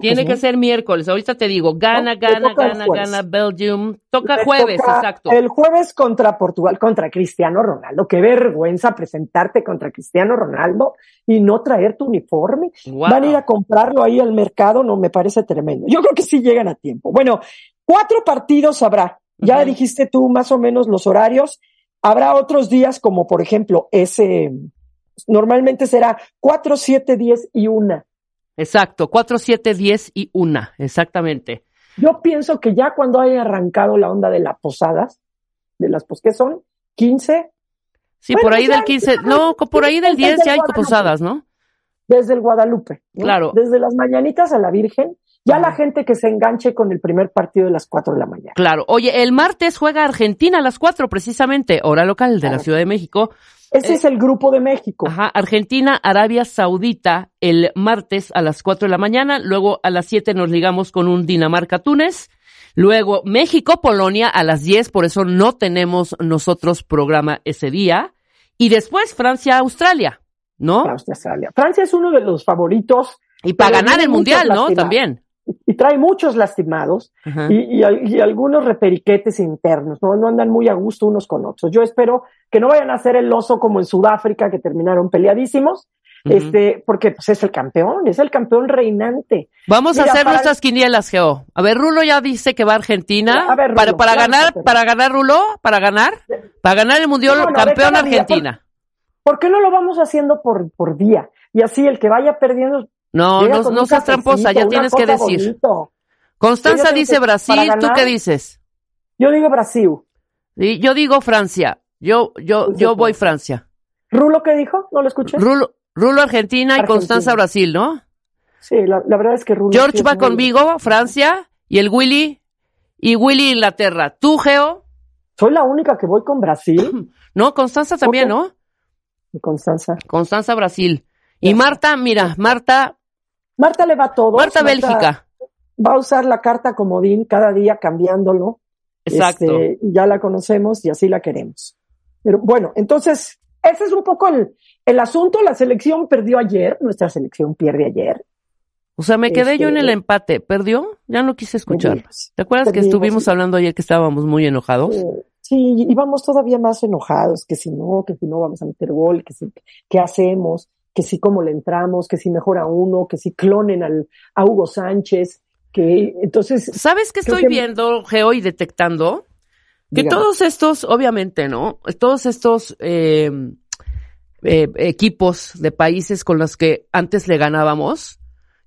Tiene que ser miércoles. Ahorita te digo, gana, No, gana, gana, gana Belgium. Toca Le jueves, toca exacto. El jueves contra Portugal, contra Cristiano Ronaldo. Qué vergüenza presentarte contra Cristiano Ronaldo y no traer tu uniforme. Van a ir a comprarlo ahí al mercado, no me parece tremendo. Yo creo que sí llegan a tiempo. Bueno, cuatro partidos habrá. Ya dijiste tú más o menos los horarios. Habrá otros días como por ejemplo ese, normalmente será cuatro, siete, diez y una. Exacto, 4, 7, 10 y 1, exactamente. Yo pienso que ya cuando haya arrancado la onda de las posadas, de las pos que son 15, Sí, Bueno, por ahí ya, del 15, no, por ahí del desde 10 ya hay Guadalupe. posadas, ¿no? desde el Guadalupe. ¿no? Claro. Desde las mañanitas a la Virgen, ya Ajá. la gente que se enganche con el primer partido de las 4 de la mañana. Claro. Oye, el martes juega Argentina a las 4, precisamente, hora local de la. Ciudad de México. Ese Eh, es el grupo de México. Ajá, Argentina, Arabia Saudita el martes a las 4 de la mañana, luego a las 7 nos ligamos con un Dinamarca-Túnez, luego México-Polonia a las 10, por eso no tenemos nosotros programa ese día, y después Francia-Australia, ¿no? Francia, Australia. Francia es uno de los favoritos Y para ganar el Mundial, ¿no? También. Y trae muchos lastimados y, y- y algunos reperiquetes internos, ¿no? no andan muy a gusto unos con otros. Yo espero que no vayan a hacer el oso como en Sudáfrica, que terminaron peleadísimos, este, porque pues, es el campeón, es el campeón reinante. Vamos a hacer para- nuestras quinielas, Geo. A ver, Rulo ya dice que va a Argentina. A ver, Rulo, para para claro, ganar, pero- para ganar, Rulo, para ganar, para ganar el Mundial, campeón día, Argentina. ¿Por qué no lo vamos haciendo por, por día? Y así el que vaya perdiendo. No, llega no, seas tramposa, ya tienes que decir. bonito. Constanza dice que Brasil, ¿tú qué dices? Yo digo Brasil. Yo digo Francia. Yo, yo, Pues yo voy Francia. ¿Rulo qué dijo? ¿No lo escuché? Rulo, Rulo Argentina y. Constanza Brasil, ¿no? Sí, la, la verdad es que Rulo. George sí va conmigo, Francia, y el Willy, y Willy Inglaterra. ¿Tú, Geo? Soy la única que voy con Brasil. [clears throat] No, Constanza también. ¿no? Constanza. Constanza Brasil. Y. Marta, mira, Marta, Marta le va a todo. Marta Bélgica. Va a usar la carta comodín cada día cambiándolo. Exacto. Este, ya la conocemos y así la queremos. Pero bueno, entonces, ese es un poco el, el asunto. La selección perdió ayer, nuestra selección pierde ayer. O sea, me quedé yo en el Este- empate. ¿Perdió? Ya no quise escuchar. Perdimos. ¿Te acuerdas que estuvimos hablando ayer que estábamos muy enojados? Eh, Sí, y vamos todavía más enojados, que si no, que si no vamos a meter gol, que si, qué hacemos, que si cómo le entramos, que si mejora uno, que si clonen al, a Hugo Sánchez, que entonces, ¿Sabes qué estoy que- viendo, Geo, y detectando? Que Dígame. todos estos, obviamente, ¿no? Todos estos eh, eh, equipos de países con los que antes le ganábamos,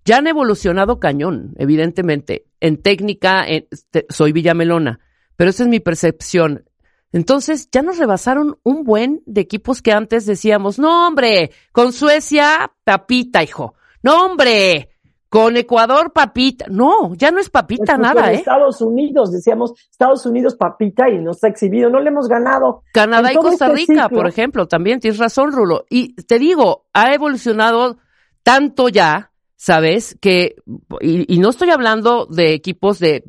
ya han evolucionado cañón, evidentemente. En técnica, en- te- soy Villamelona, pero esa es mi percepción. Entonces, ya nos rebasaron un buen de equipos que antes decíamos, no, hombre, con Suecia, papita, hijo. No, hombre, con Ecuador, papita. No, ya no es papita Incluso nada, en ¿eh? Estados Unidos, decíamos Estados Unidos papita y nos ha exhibido, no le hemos ganado. Canadá y Costa este Rica, ciclo- por ejemplo, también tienes razón, Rulo. Y te digo, ha evolucionado tanto ya, ¿sabes? Que, y, y no estoy hablando de equipos de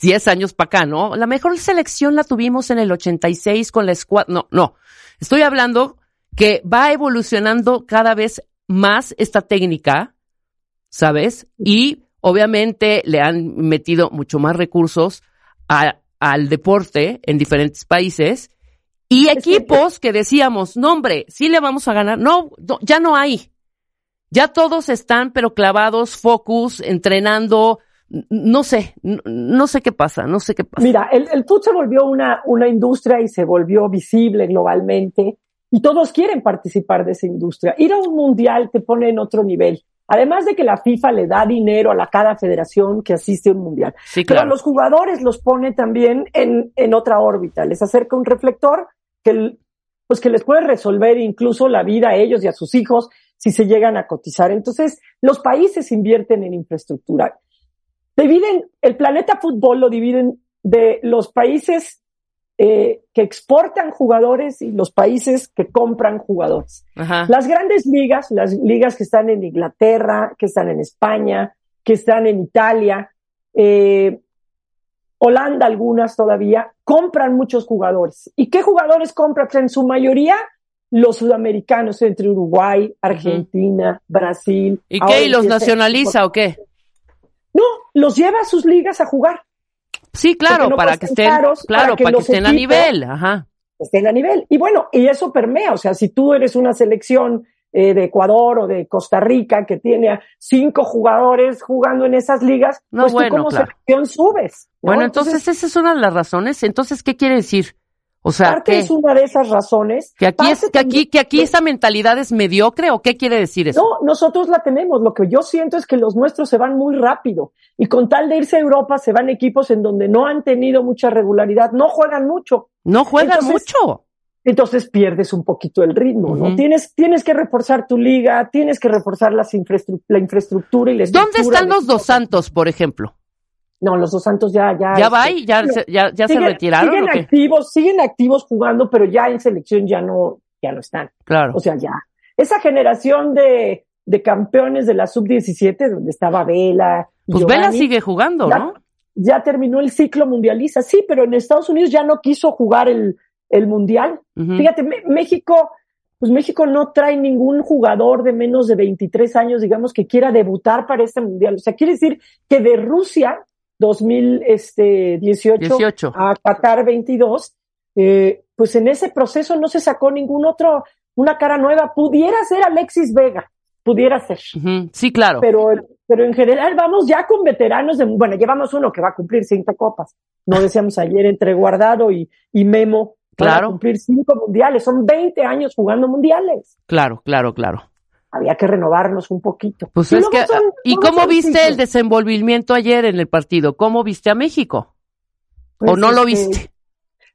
10 años para acá, ¿no? La mejor selección la tuvimos en el 86 con la squad. No, no. Estoy hablando que va evolucionando cada vez más esta técnica, ¿sabes? Y obviamente le han metido mucho más recursos a- al deporte en diferentes países Y equipos que decíamos, no hombre, sí le vamos a ganar. No, no, ya no hay. Ya todos están, pero clavados, focus, entrenando. No sé, no sé qué pasa, no sé qué pasa. Mira, el, el se volvió una, una industria y se volvió visible globalmente y todos quieren participar de esa industria. Ir a un mundial te pone en otro nivel. Además de que la FIFA le da dinero a la cada federación que asiste a un mundial. Sí, Pero a claro. los jugadores los pone también en, en otra órbita. Les acerca un reflector que, pues que les puede resolver incluso la vida a ellos y a sus hijos si se llegan a cotizar. Entonces, los países invierten en infraestructura. Dividen, el planeta fútbol lo dividen de los países eh, que exportan jugadores y los países que compran jugadores. Ajá. Las grandes ligas, las ligas que están en Inglaterra, que están en España, que están en Italia, eh, Holanda algunas todavía, compran muchos jugadores. ¿Y qué jugadores compran? Pues en su mayoría los sudamericanos entre Uruguay, Argentina, Brasil. ¿Y qué? ¿Y los nacionaliza o qué? No, los lleva a sus ligas a jugar. Sí, claro, no para que estén, caros, claro, para que para que los estén a nivel, ajá. estén a nivel. Y bueno, y eso permea, o sea, si tú eres una selección eh, de Ecuador o de Costa Rica que tiene a cinco jugadores jugando en esas ligas, No, pues bueno, tú como claro. selección subes. ¿no? Bueno, entonces, esa es una de las razones. Entonces, ¿qué quiere decir? O sea, parte ¿qué? es una de esas razones. que aquí es, que aquí, que aquí esta mentalidad es mediocre o qué quiere decir eso? No, nosotros la tenemos. Lo que yo siento es que los nuestros se van muy rápido. Y con tal de irse a Europa, se van equipos en donde no han tenido mucha regularidad, no juegan mucho. No juegan Entonces, mucho. entonces pierdes un poquito el ritmo, ¿no? Tienes, tienes que reforzar tu liga, tienes que reforzar las infraestru- la infraestructura y la ¿Dónde estructura están de- los dos santos, por ejemplo? No, los dos santos ya, ya. ¿Ya este, va y ya, se- ya, ya se retiraron Siguen activos, siguen activos jugando, pero ya en selección ya no, ya no están. Claro. O sea, ya. Esa generación de, de campeones de la sub-17, donde estaba Vela. Pues Vela sigue jugando, ya, ¿no? ya terminó el ciclo mundialista. Sí, pero en Estados Unidos ya no quiso jugar el, el mundial. Fíjate, México, pues México no trae ningún jugador de menos de 23 años, digamos, que quiera debutar para este mundial. O sea, quiere decir que de Rusia 2018 18. a Qatar 22, eh, pues en ese proceso no se sacó ningún otro, una cara nueva. Pudiera ser Alexis Vega, pudiera ser. Sí, claro. Pero, pero en general vamos ya con veteranos de, bueno, llevamos uno que va a cumplir cinco copas. No decíamos ayer entre Guardado y, y Memo. Claro. cumplir cinco mundiales. Son 20 años jugando mundiales. Claro, claro, claro. Había que renovarnos un poquito. Pues Y es que, son- ¿y cómo viste el desenvolvimiento ayer en el partido? ¿Cómo viste a México? ¿O Pues, no lo este, viste?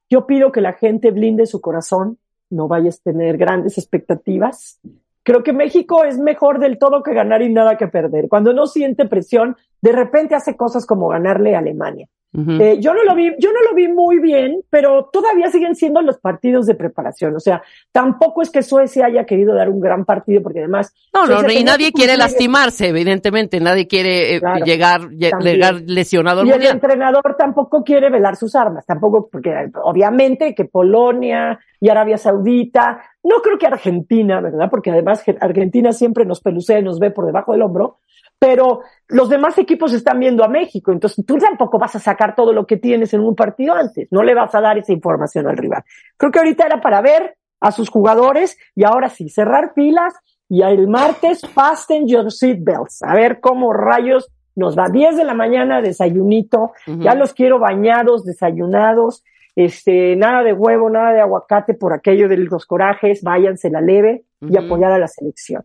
Yo pido que la gente blinde su corazón, no vayas a tener grandes expectativas. Creo que México es mejor del todo que ganar y nada que perder. Cuando no siente presión, de repente hace cosas como ganarle a Alemania. Eh, yo no lo vi, yo no lo vi muy bien, pero todavía siguen siendo los partidos de preparación. O sea, tampoco es que Suecia haya querido dar un gran partido, porque además. No, no, y nadie quiere lastimarse, evidentemente. Nadie quiere eh, Claro, llegar, llegar lesionado al Y el entrenador tampoco quiere velar sus armas, tampoco, porque obviamente que Polonia y Arabia Saudita, no creo que Argentina, ¿verdad? Porque además Argentina siempre nos pelucea y nos ve por debajo del hombro, pero los demás equipos están viendo a México, entonces tú tampoco vas a sacar todo lo que tienes en un partido antes, no le vas a dar esa información al rival. Creo que ahorita era para ver a sus jugadores y ahora sí, cerrar pilas y el martes fasten your seatbelts, a ver cómo rayos nos va. 10 de la mañana, desayunito, ya los quiero bañados, desayunados, este, nada de huevo, nada de aguacate por aquello de los corajes, váyanse la leve y apoyar a la selección.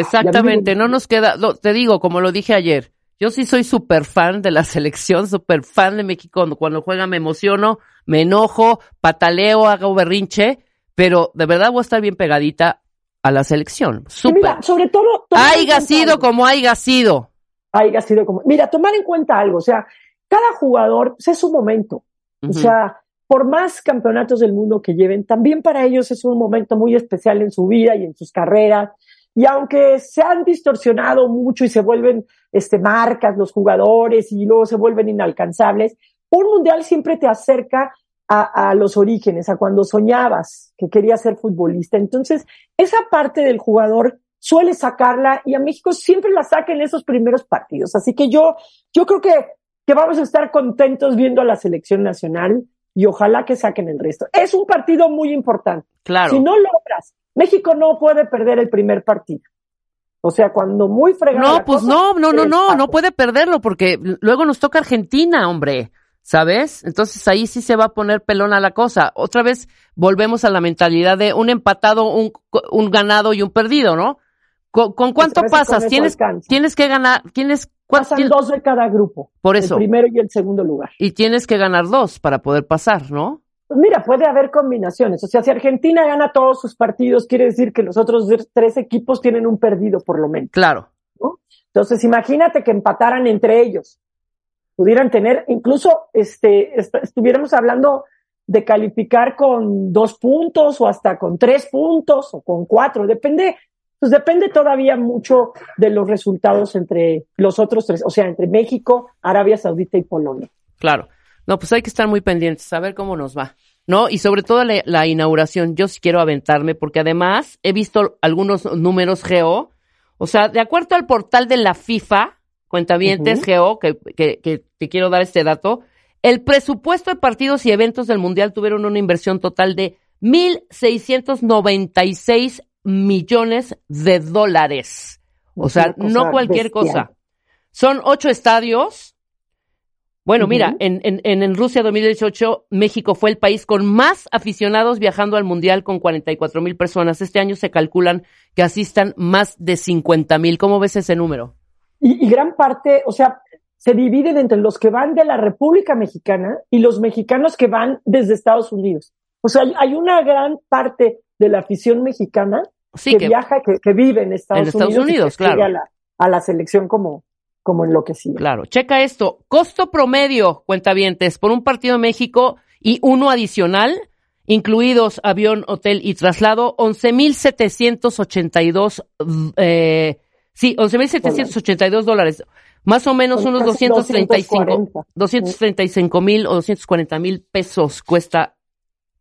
Exactamente, no nos queda, te digo, como lo dije ayer, yo sí soy súper fan de la [laughs] selección, súper fan de México, cuando, juega me emociono, me enojo, pataleo, hago berrinche, pero de verdad voy a estar bien pegadita a la selección, súper. mira, sobre todo, Haiga sido algo. como haiga sido. como, mira, tomar en cuenta algo, o sea, cada jugador pues, es su momento. O sea, por más campeonatos del mundo que lleven, también para ellos es un momento muy especial en su vida y en sus carreras. Y aunque se han distorsionado mucho y se vuelven este, marcas los jugadores y luego se vuelven inalcanzables, un mundial siempre te acerca a, los orígenes, a cuando soñabas que querías ser futbolista. Entonces, esa parte del jugador suele sacarla y a México siempre la saca en esos primeros partidos. Así que yo, yo creo que, que vamos a estar contentos viendo a la selección nacional. Y ojalá que saquen el resto. Es un partido muy importante. Claro. Si no logras, México no puede perder el primer partido. O sea, cuando muy fregado. No, pues no, no, no, no, no puede perderlo porque luego nos toca Argentina, hombre. ¿Sabes? Entonces ahí sí se va a poner pelón a la cosa. Otra vez volvemos a la mentalidad de un empatado, un, un ganado y un perdido, ¿no? ¿Con, con cuánto pasas? Tienes, tienes que ganar, tienes Pasan dos de cada grupo. Por eso. El primero y el segundo lugar. Y tienes que ganar dos para poder pasar, ¿no? Pues mira, puede haber combinaciones. O sea, si Argentina gana todos sus partidos, quiere decir que los otros tres equipos tienen un perdido, por lo menos. Claro. ¿no? Entonces, imagínate que empataran entre ellos. Pudieran tener, incluso, este, estuviéramos hablando de calificar con dos puntos o hasta con tres puntos o con cuatro. Depende pues depende todavía mucho de los resultados entre los otros tres, o sea, entre México, Arabia Saudita y Polonia. Claro. No, pues hay que estar muy pendientes, a ver cómo nos va. ¿No? Y sobre todo la, inauguración, yo sí quiero aventarme, porque además he visto algunos números geo. O sea, de acuerdo al portal de la FIFA, cuentavientes geo, que, que, que te quiero dar este dato, el presupuesto de partidos y eventos del Mundial tuvieron una inversión total de 1.696 millones de dólares. O sea, no cualquier cosa. Son ocho estadios. Bueno, mira, en, en, en Rusia 2018, México fue el país con más aficionados viajando al Mundial con 44 mil personas. Este año se calculan que asistan más de 50 mil. ¿Cómo ves ese número? Y, y, gran parte, o sea, se dividen entre los que van de la República Mexicana y los mexicanos que van desde Estados Unidos. O sea, hay una gran parte de la afición mexicana que, viaja, que, vive en Estados, Unidos, claro. A la, a la selección como, como enloquecido. Claro, checa esto. Costo promedio, cuentavientes, por un partido de México y uno adicional, incluidos avión, hotel y traslado, 11.782, eh, sí, 11.782 dólares. Más o menos unos 235, 235 mil o 240 mil pesos cuesta,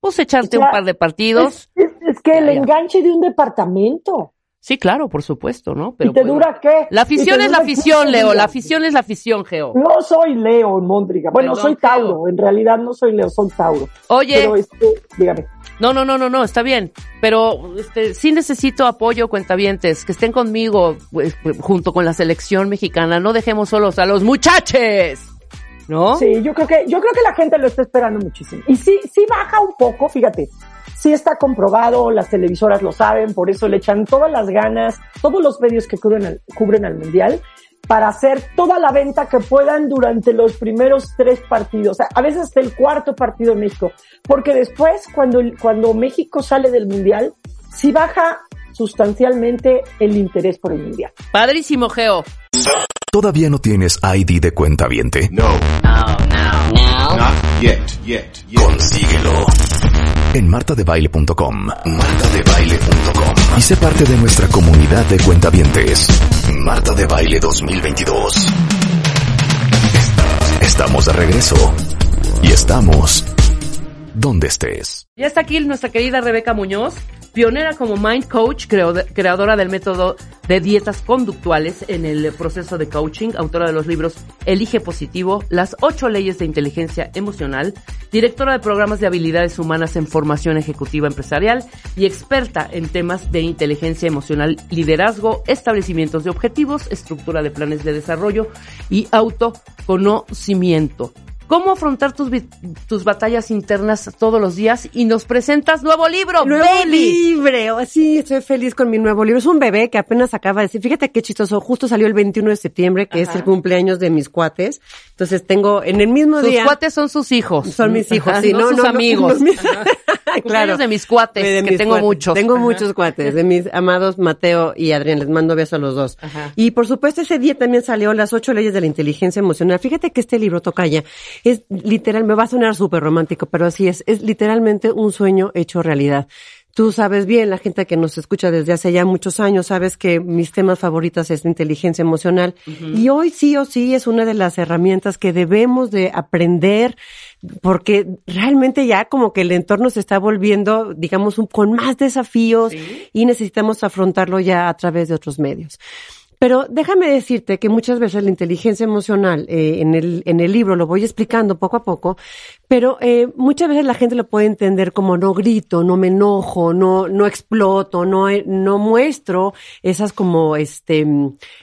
pues echarte un par de partidos. Es que el enganche de un departamento. Sí, claro, por supuesto, ¿no? Pero ¿Y te dura qué? La afición es la afición, Leo. La afición es la afición, Geo. No soy Leo, Móndriga. Bueno, soy Tauro. En realidad no soy Leo, soy Tauro. Oye. Pero este, dígame. No, no, no, no, no, está bien. Pero este, sí necesito apoyo, cuentavientes, que estén conmigo pues, junto con la selección mexicana. No dejemos solos a los muchachos. ¿No? Sí, yo creo que, yo creo que la gente lo está esperando muchísimo. Y sí, sí baja un poco, fíjate sí está comprobado, las televisoras lo saben, por eso le echan todas las ganas, todos los medios que cubren al, cubren al Mundial, para hacer toda la venta que puedan durante los primeros tres partidos, a veces hasta el cuarto partido de México, porque después, cuando, cuando México sale del Mundial, sí baja sustancialmente el interés por el Mundial. Padrísimo, Geo. ¿Todavía no tienes ID de cuenta viente? No. No, no, no. Not yet, yet, yet. Consíguelo en martadebaile.com. Martadebaile.com. Y sé parte de nuestra comunidad de cuentavientes. Marta de Baile 2022. Estamos de regreso. Y estamos donde estés. Ya está aquí nuestra querida Rebeca Muñoz pionera como Mind Coach, creadora del método de dietas conductuales en el proceso de coaching, autora de los libros Elige Positivo, Las ocho leyes de inteligencia emocional, directora de programas de habilidades humanas en formación ejecutiva empresarial y experta en temas de inteligencia emocional, liderazgo, establecimientos de objetivos, estructura de planes de desarrollo y autoconocimiento cómo afrontar tus, tus batallas internas todos los días y nos presentas nuevo libro, nuevo libro. Oh, sí, estoy feliz con mi nuevo libro. Es un bebé que apenas acaba de decir, fíjate qué chistoso, justo salió el 21 de septiembre, que es el cumpleaños de mis cuates. Entonces tengo en el mismo día. Sus cuates son sus hijos. Son mis hijos, sí, no, sus amigos. claro. de mis cuates, que tengo muchos. Tengo muchos cuates, de mis amados Mateo y Adrián. Les mando besos a los dos. Y por supuesto ese día también salió las ocho leyes de la inteligencia emocional. Fíjate que este libro toca ya es literal, me va a sonar súper romántico, pero así es, es literalmente un sueño hecho realidad. Tú sabes bien, la gente que nos escucha desde hace ya muchos años, sabes que mis temas favoritos es inteligencia emocional. Y hoy sí o sí es una de las herramientas que debemos de aprender, porque realmente ya como que el entorno se está volviendo, digamos, con más desafíos y necesitamos afrontarlo ya a través de otros medios. Pero déjame decirte que muchas veces la inteligencia emocional, eh, en, el, en el libro lo voy explicando poco a poco, pero eh, muchas veces la gente lo puede entender como no grito, no me enojo, no, no exploto, no, no muestro esas como, este,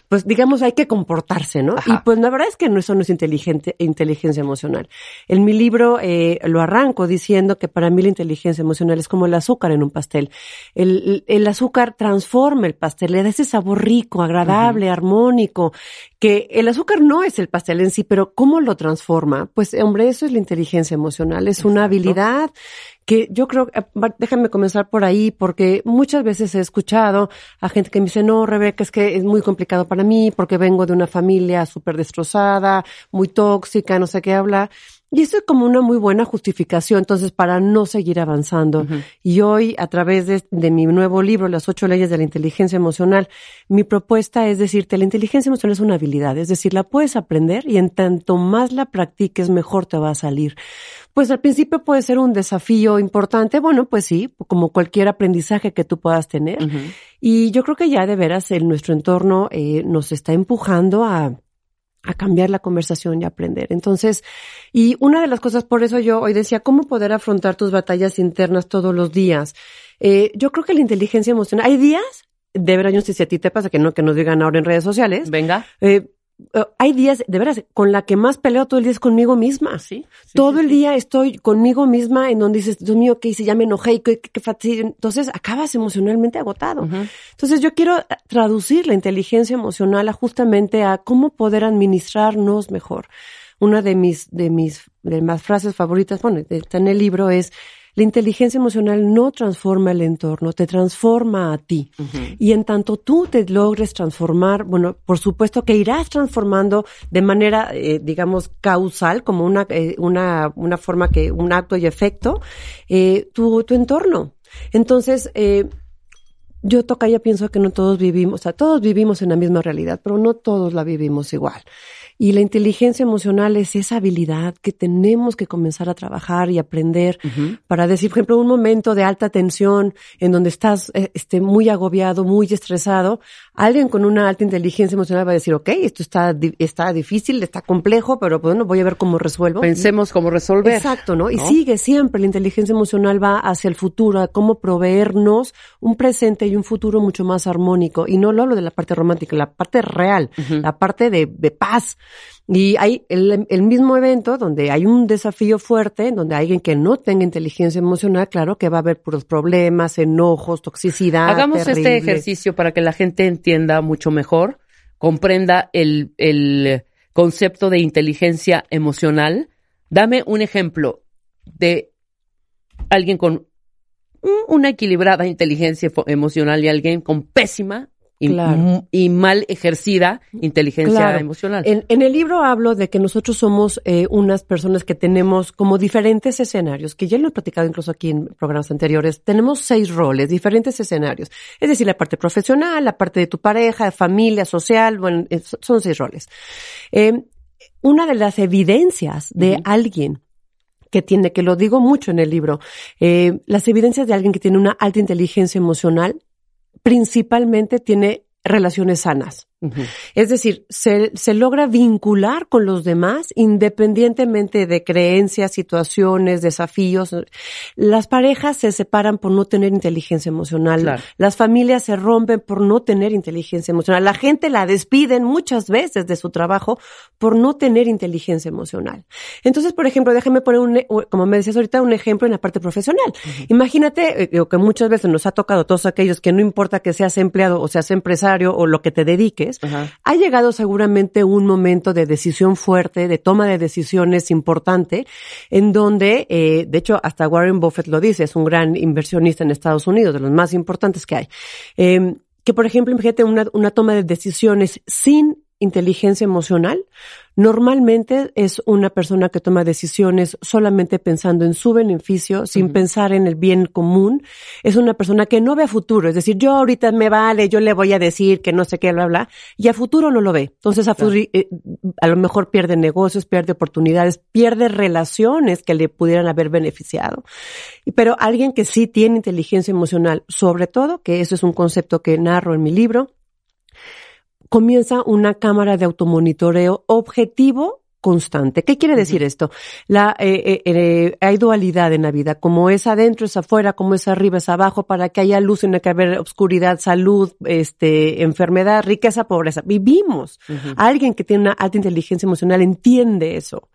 pues digamos, hay que comportarse, ¿no? Y pues la verdad es que no, eso no es inteligente, inteligencia emocional. En mi libro eh, lo arranco diciendo que para mí la inteligencia emocional es como el azúcar en un pastel. El, el azúcar transforma el pastel, le da ese sabor rico, agradable, armónico, que el azúcar no es el pastel en sí, pero ¿cómo lo transforma? Pues hombre, eso es la inteligencia emocional, es una habilidad que yo creo, eh, déjame comenzar por ahí, porque muchas veces he escuchado a gente que me dice, no, Rebeca, es que es muy complicado para mí, porque vengo de una familia súper destrozada, muy tóxica, no sé qué habla. Y eso es como una muy buena justificación, entonces, para no seguir avanzando. Y hoy, a través de, de, mi nuevo libro, Las ocho leyes de la inteligencia emocional, mi propuesta es decirte, la inteligencia emocional es una habilidad, es decir, la puedes aprender y en tanto más la practiques, mejor te va a salir. Pues al principio puede ser un desafío importante, bueno, pues sí, como cualquier aprendizaje que tú puedas tener. Y yo creo que ya de veras en nuestro entorno eh, nos está empujando a a cambiar la conversación y aprender. Entonces, y una de las cosas, por eso yo hoy decía, ¿cómo poder afrontar tus batallas internas todos los días? Eh, yo creo que la inteligencia emocional, hay días, de no sé si a ti te pasa, que no, que nos digan ahora en redes sociales. Venga. Eh, hay días, de veras, con la que más peleo todo el día es conmigo misma. Sí. todo el día estoy conmigo misma en donde dices, Dios mío, ¿qué hice? Ya me enojé, qué, qué, fastidio. Entonces acabas emocionalmente agotado. Entonces yo quiero traducir la inteligencia emocional a justamente a cómo poder administrarnos mejor. Una de mis, de mis, de más frases favoritas, bueno, está en el libro es, la inteligencia emocional no transforma el entorno, te transforma a ti. Y en tanto tú te logres transformar, bueno, por supuesto que irás transformando de manera, eh, digamos, causal, como una, eh, una, una forma que, un acto y efecto, eh, tu, tu entorno. Entonces, eh, yo toca ya pienso que no todos vivimos, o sea, todos vivimos en la misma realidad, pero no todos la vivimos igual. Y la inteligencia emocional es esa habilidad que tenemos que comenzar a trabajar y aprender para decir, por ejemplo, un momento de alta tensión en donde estás eh, este, muy agobiado, muy estresado, alguien con una alta inteligencia emocional va a decir, ok, esto está, está difícil, está complejo, pero bueno, voy a ver cómo resuelvo. Pensemos cómo resolver. Exacto, ¿no? Y sigue siempre, la inteligencia emocional va hacia el futuro, a cómo proveernos un presente y un futuro mucho más armónico. Y no lo hablo de la parte romántica, la parte real, la parte de, de paz, y hay el, el, mismo evento donde hay un desafío fuerte, donde alguien que no tenga inteligencia emocional, claro que va a haber puros problemas, enojos, toxicidad. Hagamos este terrible. este ejercicio para que la gente entienda mucho mejor, comprenda el, el concepto de inteligencia emocional. Dame un ejemplo de alguien con una equilibrada inteligencia emocional y alguien con pésima y, claro. y, mal ejercida inteligencia claro. emocional. En, en, el libro hablo de que nosotros somos eh, unas personas que tenemos como diferentes escenarios, que ya lo he platicado incluso aquí en programas anteriores. Tenemos seis roles, diferentes escenarios. Es decir, la parte profesional, la parte de tu pareja, familia, social, bueno, son seis roles. Eh, una de las evidencias de uh -huh. alguien que tiene, que lo digo mucho en el libro, eh, las evidencias de alguien que tiene una alta inteligencia emocional principalmente tiene relaciones sanas. Uh -huh. Es decir, se, se, logra vincular con los demás independientemente de creencias, situaciones, desafíos. Las parejas se separan por no tener inteligencia emocional. Claro. Las familias se rompen por no tener inteligencia emocional. La gente la despiden muchas veces de su trabajo por no tener inteligencia emocional. Entonces, por ejemplo, déjame poner un, como me decías ahorita, un ejemplo en la parte profesional. Uh -huh. Imagínate eh, que muchas veces nos ha tocado a todos aquellos que no importa que seas empleado o seas empresario o lo que te dediques, Ajá. ha llegado seguramente un momento de decisión fuerte, de toma de decisiones importante, en donde, eh, de hecho, hasta Warren Buffett lo dice, es un gran inversionista en Estados Unidos, de los más importantes que hay. Eh, que, por ejemplo, imagínate una, una toma de decisiones sin inteligencia emocional, normalmente es una persona que toma decisiones solamente pensando en su beneficio, sin uh -huh. pensar en el bien común. Es una persona que no ve a futuro, es decir, yo ahorita me vale, yo le voy a decir que no sé qué, bla, bla, y a futuro no lo ve. Entonces, a, claro. eh, a lo mejor pierde negocios, pierde oportunidades, pierde relaciones que le pudieran haber beneficiado. Pero alguien que sí tiene inteligencia emocional, sobre todo, que eso es un concepto que narro en mi libro, comienza una cámara de automonitoreo objetivo constante. ¿Qué quiere decir esto? La, eh, eh, eh, hay dualidad en la vida, como es adentro, es afuera, como es arriba, es abajo, para que haya luz, tiene que haber oscuridad, salud, este, enfermedad, riqueza, pobreza. Vivimos. Alguien que tiene una alta inteligencia emocional entiende eso.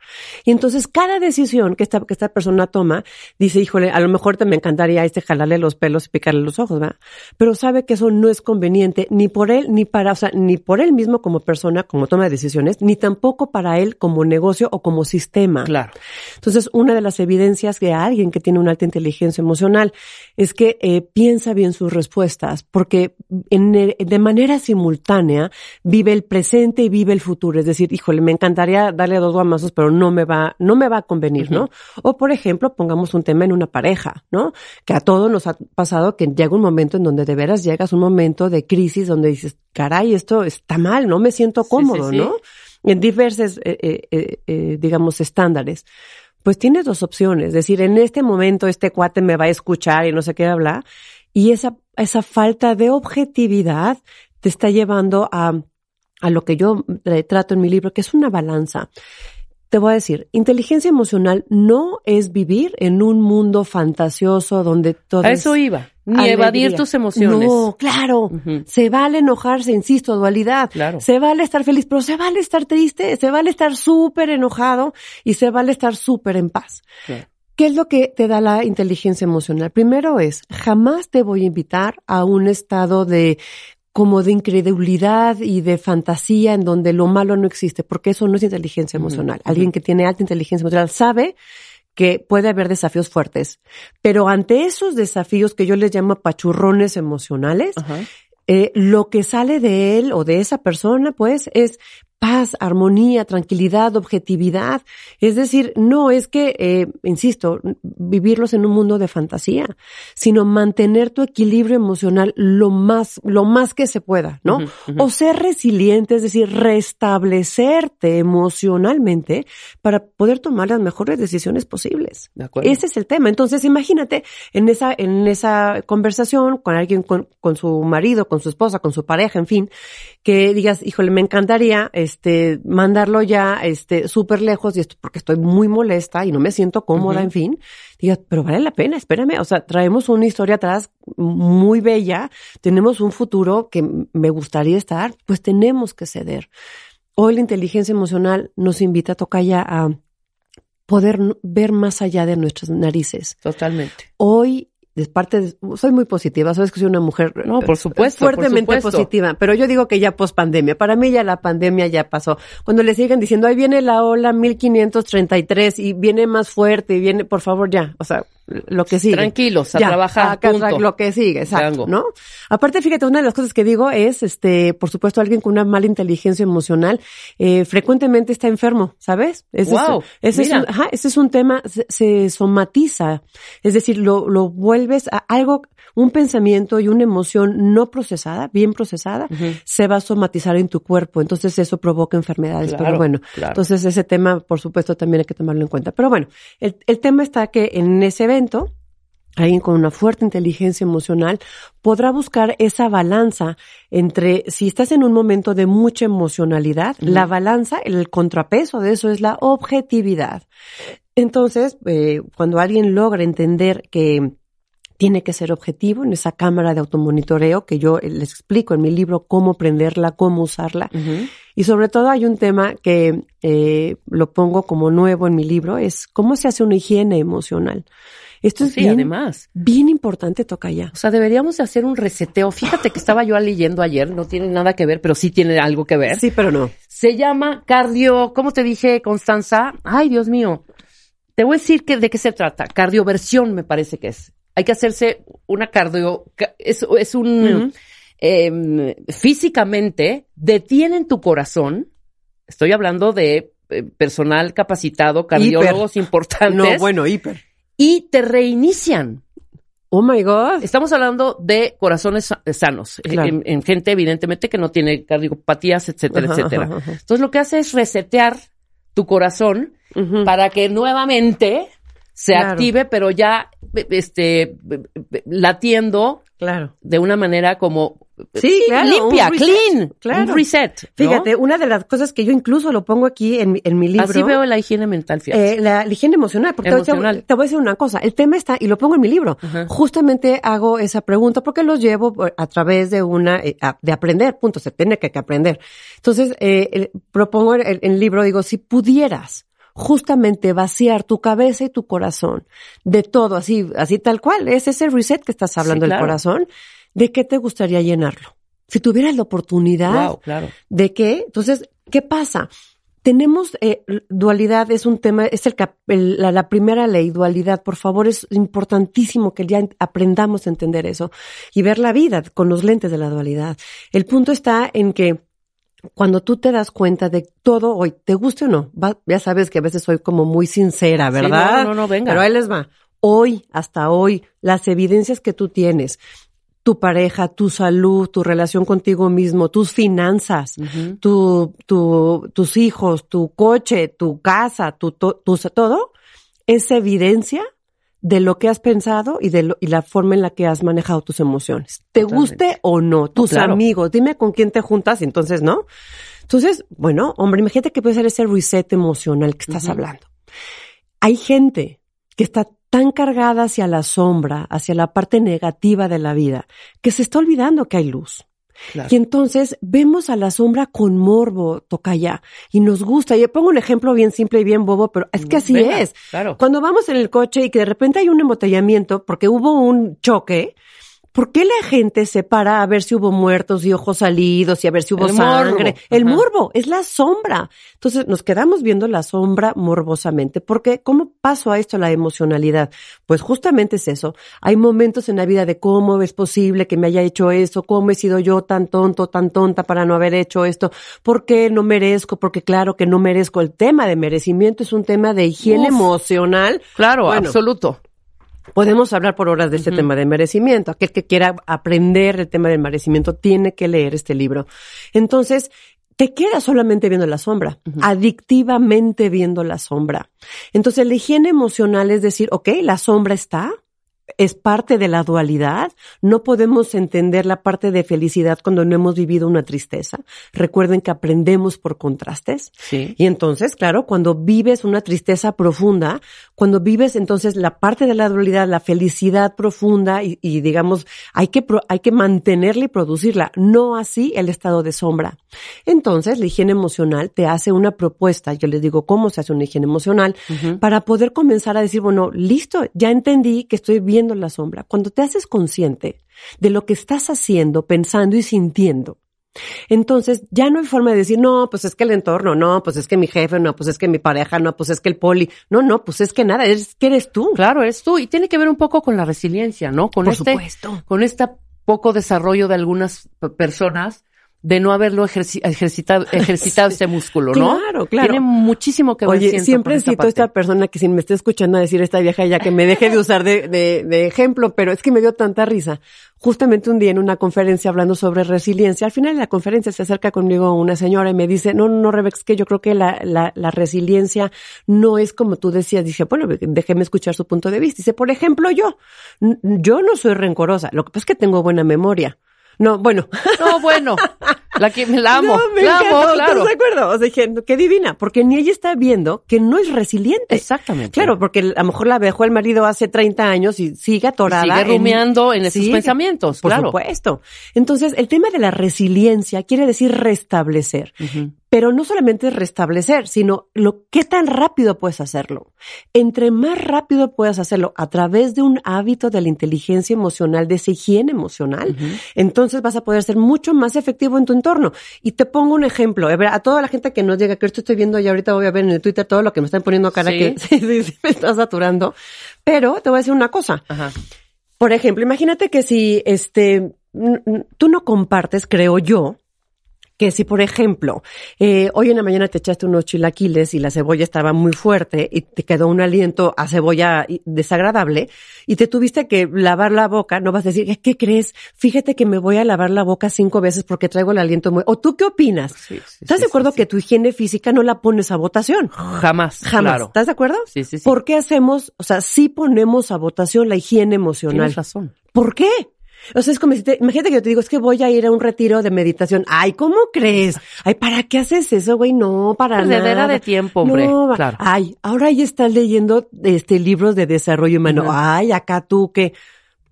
Y entonces cada decisión que esta, que esta persona toma, dice, híjole, a lo mejor te me encantaría este jalarle los pelos y picarle los ojos, ¿verdad? Pero sabe que eso no es conveniente ni por él, ni para, o sea, ni por él mismo como persona, como toma de decisiones, ni tampoco para él como negocio o como sistema. Claro. Entonces, una de las evidencias de alguien que tiene una alta inteligencia emocional es que eh, piensa bien sus respuestas, porque en de manera simultánea vive el presente y vive el futuro. Es decir, híjole, me encantaría darle dos guamazos, pero no me va, no me va a convenir, ¿no? O por ejemplo, pongamos un tema en una pareja, ¿no? Que a todos nos ha pasado que llega un momento en donde de veras llegas un momento de crisis donde dices, caray, esto está mal, no me siento cómodo, ¿no? En diversos, eh, eh, eh, digamos, estándares, pues tienes dos opciones. Es decir, en este momento este cuate me va a escuchar y no sé qué hablar. Y esa, esa falta de objetividad te está llevando a, a lo que yo trato en mi libro, que es una balanza. Te voy a decir, inteligencia emocional no es vivir en un mundo fantasioso donde todo A eso iba. Ni evadir tus emociones. No, claro. Se vale enojarse, insisto, dualidad. Claro. Se vale estar feliz, pero se vale estar triste, se vale estar súper enojado y se vale estar súper en paz. ¿Qué es lo que te da la inteligencia emocional? Primero es, jamás te voy a invitar a un estado de como de incredulidad y de fantasía en donde lo malo no existe, porque eso no es inteligencia emocional. Alguien que tiene alta inteligencia emocional sabe que puede haber desafíos fuertes, pero ante esos desafíos que yo les llamo pachurrones emocionales, eh, lo que sale de él o de esa persona, pues, es paz, armonía, tranquilidad, objetividad. Es decir, no es que, eh, insisto, vivirlos en un mundo de fantasía, sino mantener tu equilibrio emocional lo más, lo más que se pueda, ¿no? O ser resiliente, es decir, restablecerte emocionalmente para poder tomar las mejores decisiones posibles. Ese es el tema. Entonces, imagínate en esa, en esa conversación con alguien, con, con su marido, con su esposa, con su pareja, en fin, que digas, híjole, me encantaría, este, mandarlo ya, este, súper lejos y esto porque estoy muy molesta y no me siento cómoda, en fin. Digas, pero vale la pena, espérame. O sea, traemos una historia atrás muy bella, tenemos un futuro que me gustaría estar, pues tenemos que ceder. Hoy la inteligencia emocional nos invita a tocar ya a poder ver más allá de nuestras narices. Totalmente. Hoy de parte, soy muy positiva, sabes que soy una mujer no, por supuesto, fuertemente positiva, pero yo digo que ya post pandemia, para mí ya la pandemia ya pasó. Cuando le siguen diciendo, ahí viene la ola 1533 y viene más fuerte y viene, por favor ya, o sea, lo que sigue. Tranquilos, a trabajar. lo que sigue, exacto, ¿no? Aparte, fíjate, una de las cosas que digo es, este, por supuesto, alguien con una mala inteligencia emocional, eh, frecuentemente está enfermo, ¿sabes? Ese wow, es, ese, es un, ajá, ese es un tema, se, somatiza, es decir, lo, lo vuelves a algo, un pensamiento y una emoción no procesada, bien procesada, se va a somatizar en tu cuerpo, entonces eso provoca enfermedades, pero bueno, entonces ese tema, por supuesto, también hay que tomarlo en cuenta. Pero bueno, el, el tema está que en ese evento, alguien con una fuerte inteligencia emocional podrá buscar esa balanza entre si estás en un momento de mucha emocionalidad, la balanza, el contrapeso de eso es la objetividad. Entonces, eh, cuando alguien logra entender que tiene que ser objetivo en esa cámara de automonitoreo que yo les explico en mi libro cómo prenderla, cómo usarla. Y sobre todo hay un tema que eh, lo pongo como nuevo en mi libro, es cómo se hace una higiene emocional. Esto es bien, además. bien importante, toca ya. O sea, deberíamos de hacer un reseteo. Fíjate que estaba yo leyendo ayer, no tiene nada que ver, pero sí tiene algo que ver. Sí, pero no. Se llama cardio, ¿cómo te dije, Constanza? Ay, Dios mío. Te voy a decir que, de qué se trata. Cardioversión me parece que es. Hay que hacerse una cardio, es, es un, em, físicamente detienen tu corazón. Estoy hablando de eh, personal capacitado, cardiólogos importantes. No, bueno, hiper y te reinician. Oh my God. Estamos hablando de corazones sanos, en, gente evidentemente que no tiene cardiopatías, etcétera, etcétera. Entonces lo que hace es resetear tu corazón para que nuevamente se active, pero ya este latiendo claro. de una manera como Sí, claro, limpia, un clean, claro. un reset. ¿no? Fíjate, una de las cosas que yo incluso lo pongo aquí en, mi- en mi libro. Así veo la higiene mental, fíjate. Eh, la, la higiene emocional, porque te- Emocional. Te, te voy a decir una cosa, el tema está, y lo pongo en mi libro, justamente hago esa pregunta porque los llevo a través de una, eh, de aprender, punto, se tiene que, que aprender. Entonces, eh, el- propongo en el, en el libro, digo, si pudieras justamente vaciar tu cabeza y tu corazón de todo, así, así tal cual, es ese reset que estás hablando Sí, del corazón, ¿de qué te gustaría llenarlo? Si tuvieras la oportunidad Wow, claro. ¿De qué? Entonces, ¿qué pasa? Tenemos eh, dualidad, es un tema, es el, el- la, la primera ley, dualidad. Por favor, es importantísimo que ya en- aprendamos a entender eso y ver la vida con los lentes de la dualidad. El punto está en que cuando tú te das cuenta de todo hoy, te guste o no, va- ya sabes que a veces soy como muy sincera, Sí, ¿verdad? no, no, no, venga. Pero ahí les va. Hoy, hasta hoy, las evidencias que tú tienes, tu pareja, tu salud, tu relación contigo mismo, tus finanzas, tu, tu, tus hijos, tu coche, tu casa, tu, tu- todo, es evidencia de lo que has pensado y de lo- y la forma en la que has manejado tus emociones. Te Totalmente. guste o no, tus claro. amigos, dime con quién te juntas y entonces no. Entonces, bueno, hombre, imagínate que puede ser ese reset emocional que estás hablando. Hay gente que está tan cargada hacia la sombra, hacia la parte negativa de la vida, que se está olvidando que hay luz. Claro. Y entonces vemos a la sombra con morbo, tocaya, y nos gusta. Yo pongo un ejemplo bien simple y bien bobo, pero es que así Venga, es. claro. Cuando vamos en el coche y que de repente hay un embotellamiento porque hubo un choque, ¿por qué la gente se para a ver si hubo muertos y ojos salidos y a ver si hubo El morbo. sangre? El Ajá. morbo, es la sombra. Entonces nos quedamos viendo la sombra morbosamente. Porque ¿cómo paso a esto la emocionalidad? Pues justamente es eso. Hay momentos en la vida de cómo es posible que me haya hecho eso, cómo he sido yo tan tonto, tan tonta para no haber hecho esto, por qué no merezco, porque claro que no merezco. El tema de merecimiento es un tema de higiene Uf. emocional. Claro, Bueno, absoluto. Podemos hablar por horas de este tema de merecimiento. Aquel que quiera aprender el tema del merecimiento tiene que leer este libro. Entonces, te quedas solamente viendo la sombra, adictivamente viendo la sombra. Entonces, la higiene emocional es decir, ok, la sombra está, es parte de la dualidad. No podemos entender la parte de felicidad cuando no hemos vivido una tristeza. Recuerden que aprendemos por contrastes. Sí. Y entonces, claro, cuando vives una tristeza profunda, cuando vives entonces la parte de la dualidad, la felicidad profunda y, y digamos, hay que, hay que mantenerla y producirla, no así el estado de sombra. Entonces, la higiene emocional te hace una propuesta, yo les digo cómo se hace una higiene emocional, para poder comenzar a decir, bueno, listo, ya entendí que estoy viendo la sombra. Cuando te haces consciente de lo que estás haciendo, pensando y sintiendo, entonces, ya no hay forma de decir, no, pues es que el entorno, no, pues es que mi jefe, no, pues es que mi pareja, no, pues es que el poli, no, no, pues es que nada, es que eres tú. Claro, eres tú. Y tiene que ver un poco con la resiliencia, ¿no? Con Por este, supuesto. con este poco desarrollo de algunas personas de no haberlo ejerci- ejercitado, [laughs] ejercitado este músculo, ¿no? Claro, claro. Tiene muchísimo que ver. Oye, siento, siempre cito a esta persona que si me está escuchando a decir esta vieja ya que me deje de usar de, de, de ejemplo, pero es que me dio tanta risa. Justamente un día en una conferencia hablando sobre resiliencia, al final de la conferencia se acerca conmigo una señora y me dice, no, no, es que yo creo que la, la, la resiliencia no es como tú decías. Dije, bueno, déjeme escuchar su punto de vista. Dice, por ejemplo, yo, yo no soy rencorosa, lo que pasa es que tengo buena memoria. No, bueno. No, bueno, la que me la amo, No, me la amo, encanta, claro. ¿estás de acuerdo? O sea, dije, qué divina, porque ni ella está viendo que no es resiliente. Exactamente. Claro, porque a lo mejor la dejó el marido hace 30 años y sigue atorada. Sigue en- rumiando en esos Sigue, pensamientos, Por claro. supuesto. Entonces, el tema de la resiliencia quiere decir restablecer. Pero no solamente es restablecer, sino lo qué tan rápido puedes hacerlo. Entre más rápido puedas hacerlo a través de un hábito de la inteligencia emocional, de esa higiene emocional, entonces vas a poder ser mucho más efectivo en tu entorno. Y te pongo un ejemplo. A toda la gente que nos llega, que esto estoy viendo y ahorita voy a ver en el Twitter todo lo que me están poniendo cara Sí. que [laughs] sí, sí, sí, me está saturando. Pero te voy a decir una cosa. Ajá. Por ejemplo, imagínate que si este tú no compartes, creo yo, que si, por ejemplo, eh, hoy en la mañana te echaste unos chilaquiles y la cebolla estaba muy fuerte y te quedó un aliento a cebolla desagradable y te tuviste que lavar la boca, no vas a decir, ¿qué crees? Fíjate que me voy a lavar la boca cinco veces porque traigo el aliento muy... ¿O tú qué opinas? Sí, sí, ¿Estás sí, de acuerdo que tu higiene física no la pones a votación? Jamás. Jamás. Claro. ¿Estás de acuerdo? Sí, sí, sí. ¿Por qué hacemos, o sea, sí ponemos a votación la higiene emocional? Tienes razón. ¿Por qué? O sea, es como si te, imagínate que yo te digo, es que voy a ir a un retiro de meditación. Ay, ¿cómo crees? Ay, ¿para qué haces eso, güey? No, para Perdedera nada. de tiempo, hombre. No, Claro. Ay, ahora ahí estás leyendo este libros de desarrollo humano. Ay, acá tú que,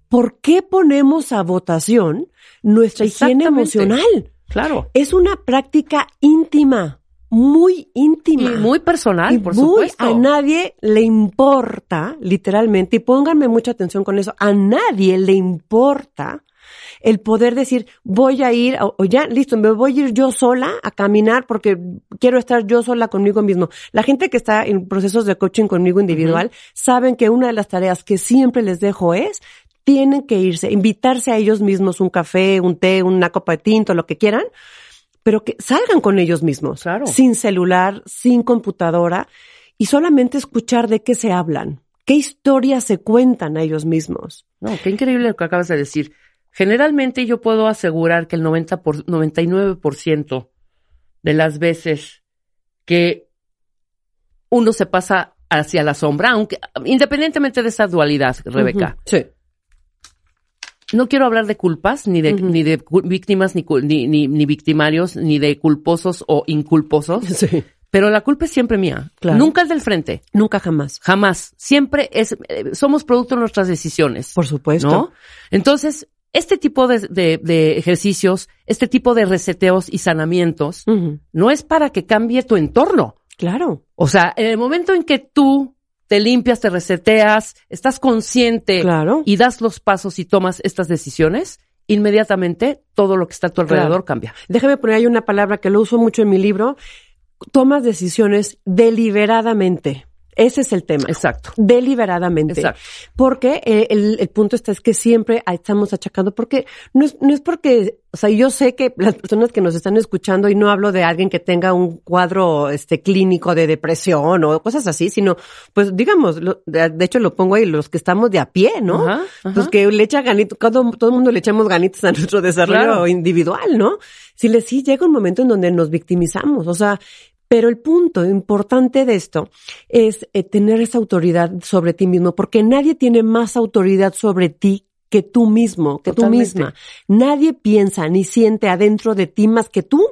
¿por qué ponemos a votación nuestra higiene emocional? Claro. Es una práctica íntima, muy íntima. Y muy personal, Y por muy- supuesto. A nadie le importa, literalmente, y pónganme mucha atención con eso, a nadie le importa el poder decir, voy a ir, o, o ya, listo, me voy a ir yo sola a caminar porque quiero estar yo sola conmigo mismo. La gente que está en procesos de coaching conmigo individual saben que una de las tareas que siempre les dejo es, tienen que irse, invitarse a ellos mismos un café, un té, una copa de tinto, lo que quieran, pero que salgan con ellos mismos, Claro. sin celular, sin computadora y solamente escuchar de qué se hablan, qué historias se cuentan a ellos mismos. No, qué increíble lo que acabas de decir. Generalmente yo puedo asegurar que el 90 por, 99% de las veces que uno se pasa hacia la sombra, aunque independientemente de esa dualidad, Rebeca, Sí. No quiero hablar de culpas, ni de, ni de víctimas, ni, ni, ni, ni victimarios, ni de culposos o inculposos, [laughs] Sí. pero la culpa es siempre mía. Claro. Nunca es del frente. Nunca jamás. Jamás. Siempre es, eh, somos producto de nuestras decisiones. Por supuesto. ¿No? Entonces, este tipo de, de- de ejercicios, este tipo de reseteos y sanamientos, no es para que cambie tu entorno. Claro. O sea, en el momento en que tú te limpias, te reseteas, estás consciente Claro. y das los pasos y tomas estas decisiones, inmediatamente todo lo que está a tu alrededor Claro. cambia. Déjame poner ahí una palabra que lo uso mucho en mi libro. Tomas decisiones deliberadamente. Ese es el tema. Exacto. Deliberadamente. Exacto. Porque eh, el, el punto está es que siempre estamos achacando, porque no es, no es porque, o sea, yo sé que las personas que nos están escuchando, y no hablo de alguien que tenga un cuadro este clínico de depresión o cosas así, sino, pues digamos, lo- de, de hecho lo pongo ahí, los que estamos de a pie, ¿no? Ajá, ajá. Pues que le echa ganitos, todo, todo el mundo le echamos ganitos a nuestro desarrollo Claro. individual, ¿no? Si le sí llega un momento en donde nos victimizamos, o sea, pero el punto importante de esto es eh, tener esa autoridad sobre ti mismo, porque nadie tiene más autoridad sobre ti que tú mismo, que Totalmente. tú misma. Nadie piensa ni siente adentro de ti más que tú.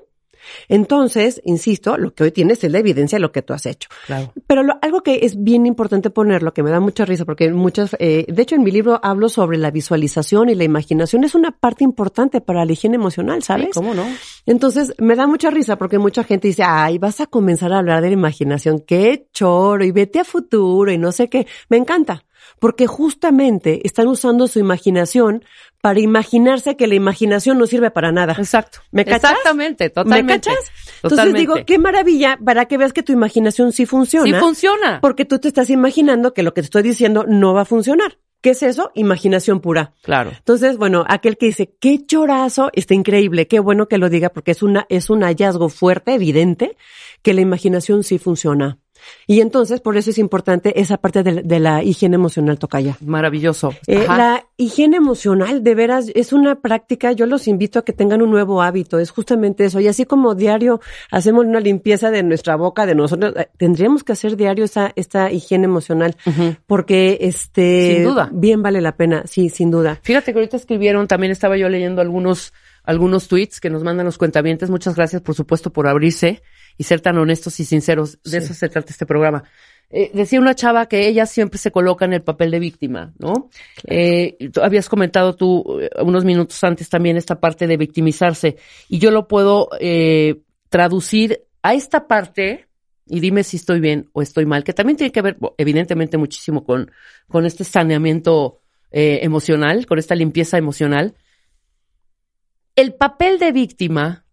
Entonces, insisto, lo que hoy tienes es la evidencia de lo que tú has hecho. Claro. Pero lo- algo que es bien importante ponerlo, que me da mucha risa, porque muchas, eh, de hecho en mi libro hablo sobre la visualización y la imaginación, es una parte importante para la higiene emocional, ¿sabes? ¿Cómo no? Entonces, me da mucha risa porque mucha gente dice, ay, vas a comenzar a hablar de la imaginación, qué choro, y vete a futuro, y no sé qué. Me encanta, porque justamente están usando su imaginación para imaginarse que la imaginación no sirve para nada. Exacto. ¿Me cachas? Exactamente, totalmente. ¿Me cachas? Entonces Totalmente. digo, qué maravilla para que veas que tu imaginación sí funciona. Sí funciona. Porque tú te estás imaginando que lo que te estoy diciendo no va a funcionar. ¿Qué es eso? Imaginación pura. Claro. Entonces, bueno, aquel que dice, qué chorazo, está increíble, qué bueno que lo diga porque es una, es un hallazgo fuerte, evidente, que la imaginación sí funciona. Y entonces, por eso es importante esa parte de, la- de la higiene emocional tocaya. Maravilloso. Eh, la higiene emocional, de veras, es una práctica, yo los invito a que tengan un nuevo hábito, es justamente eso. Y así como diario hacemos una limpieza de nuestra boca, de nosotros, eh, tendríamos que hacer diario esa, esta higiene emocional, porque este, Sin duda. bien vale la pena, sí, sin duda. Fíjate que ahorita escribieron, también estaba yo leyendo algunos, algunos tweets que nos mandan los cuentavientes. Muchas gracias, por supuesto, por abrirse y ser tan honestos y sinceros. De eso se trata este programa. Eh, decía una chava que ella siempre se coloca en el papel de víctima, ¿no? Eh, tú habías comentado tú eh, unos minutos antes también esta parte de victimizarse y yo lo puedo eh, traducir a esta parte y dime si estoy bien o estoy mal, que también tiene que ver evidentemente muchísimo con, con este saneamiento eh, emocional, con esta limpieza emocional. El papel de víctima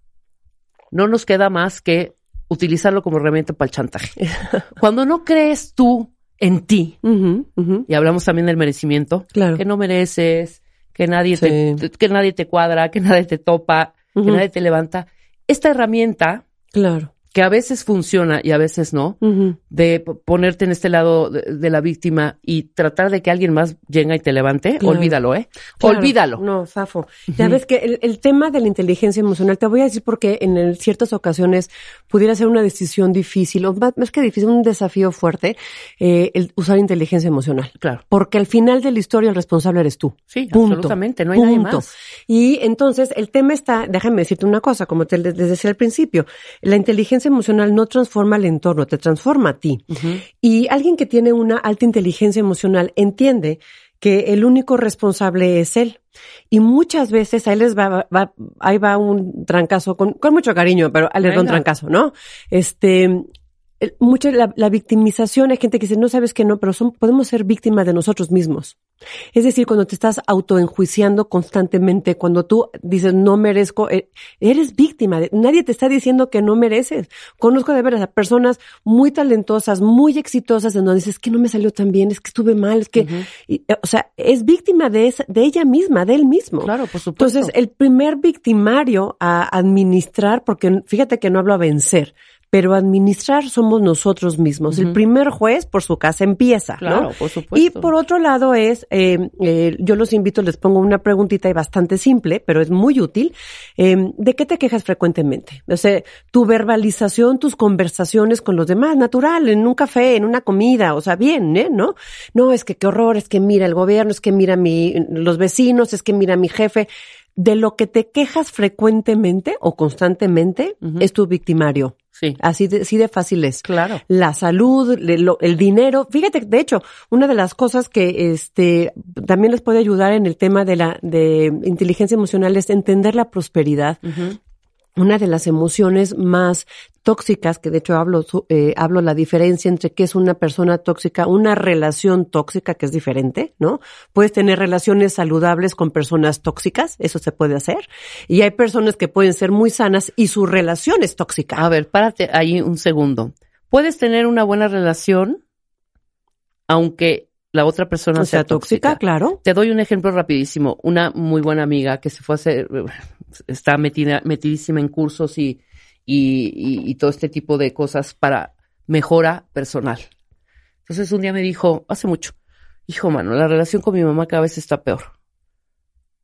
no nos queda más que utilizarlo como herramienta para el chantaje. [laughs] Cuando no crees tú en ti, y hablamos también del merecimiento, Claro. que no mereces, que nadie, Sí. te, que nadie te cuadra, que nadie te topa, que nadie te levanta, esta herramienta Claro. Que a veces funciona y a veces no, de ponerte en este lado de, la víctima y tratar de que alguien más llegue y te levante, olvídalo, ¿eh? Olvídalo. No, Fafo. Ya ves que el, tema de la inteligencia emocional, te voy a decir porque en ciertas ocasiones pudiera ser una decisión difícil, o más, que difícil, un desafío fuerte, eh, el usar inteligencia emocional. Claro. Porque al final de la historia el responsable eres tú. Sí, absolutamente, no hay nadie más. Y entonces el tema está, déjame decirte una cosa, como te les decía al principio, la inteligencia emocional no transforma el entorno, te transforma a ti. Y alguien que tiene una alta inteligencia emocional entiende que el único responsable es él. Y muchas veces ahí les va, ahí va un trancazo con, con mucho cariño, pero ahí les va un trancazo, ¿no? Este, mucha la, la, victimización, hay gente que dice, no sabes que no, pero son, podemos ser víctimas de nosotros mismos. Es decir, cuando te estás autoenjuiciando constantemente, cuando tú dices no merezco, eh, eres víctima. De, nadie te está diciendo que no mereces. Conozco de veras a personas muy talentosas, muy exitosas, en donde dices que no me salió tan bien, es que estuve mal, es que, eh, o sea, es víctima de esa, de ella misma, de él mismo. Claro, por supuesto. Entonces, el primer victimario a administrar, porque fíjate que no hablo a vencer, pero administrar somos nosotros mismos. El primer juez por su casa empieza. Claro, por supuesto. Y por otro lado es, eh, eh, yo los invito, les pongo una preguntita y bastante simple, pero es muy útil. Eh, ¿De qué te quejas frecuentemente? O sea, tu verbalización, tus conversaciones con los demás, natural, en un café, en una comida, o sea, bien, ¿eh? ¿No? No, es que qué horror, es que mira el gobierno, es que mira mi, los vecinos, es que mira mi jefe de lo que te quejas frecuentemente o constantemente es tu victimario. Sí. Así de, así de fácil es. Claro. La salud, el dinero. Fíjate, de hecho, una de las cosas que este también les puede ayudar en el tema de la de inteligencia emocional es entender la prosperidad una de las emociones más tóxicas, que de hecho hablo, eh, hablo la diferencia entre qué es una persona tóxica, una relación tóxica, que es diferente, ¿no? Puedes tener relaciones saludables con personas tóxicas, eso se puede hacer. Y hay personas que pueden ser muy sanas y su relación es tóxica. A ver, párate ahí un segundo. Puedes tener una buena relación, aunque la otra persona sea, tóxica, claro. Te doy un ejemplo rapidísimo. Una muy buena amiga que se fue a hacer, está metida, metidísima en cursos y, y, y, todo este tipo de cosas para mejora personal. Entonces un día me dijo, hace mucho, hijo mano, la relación con mi mamá cada vez está peor.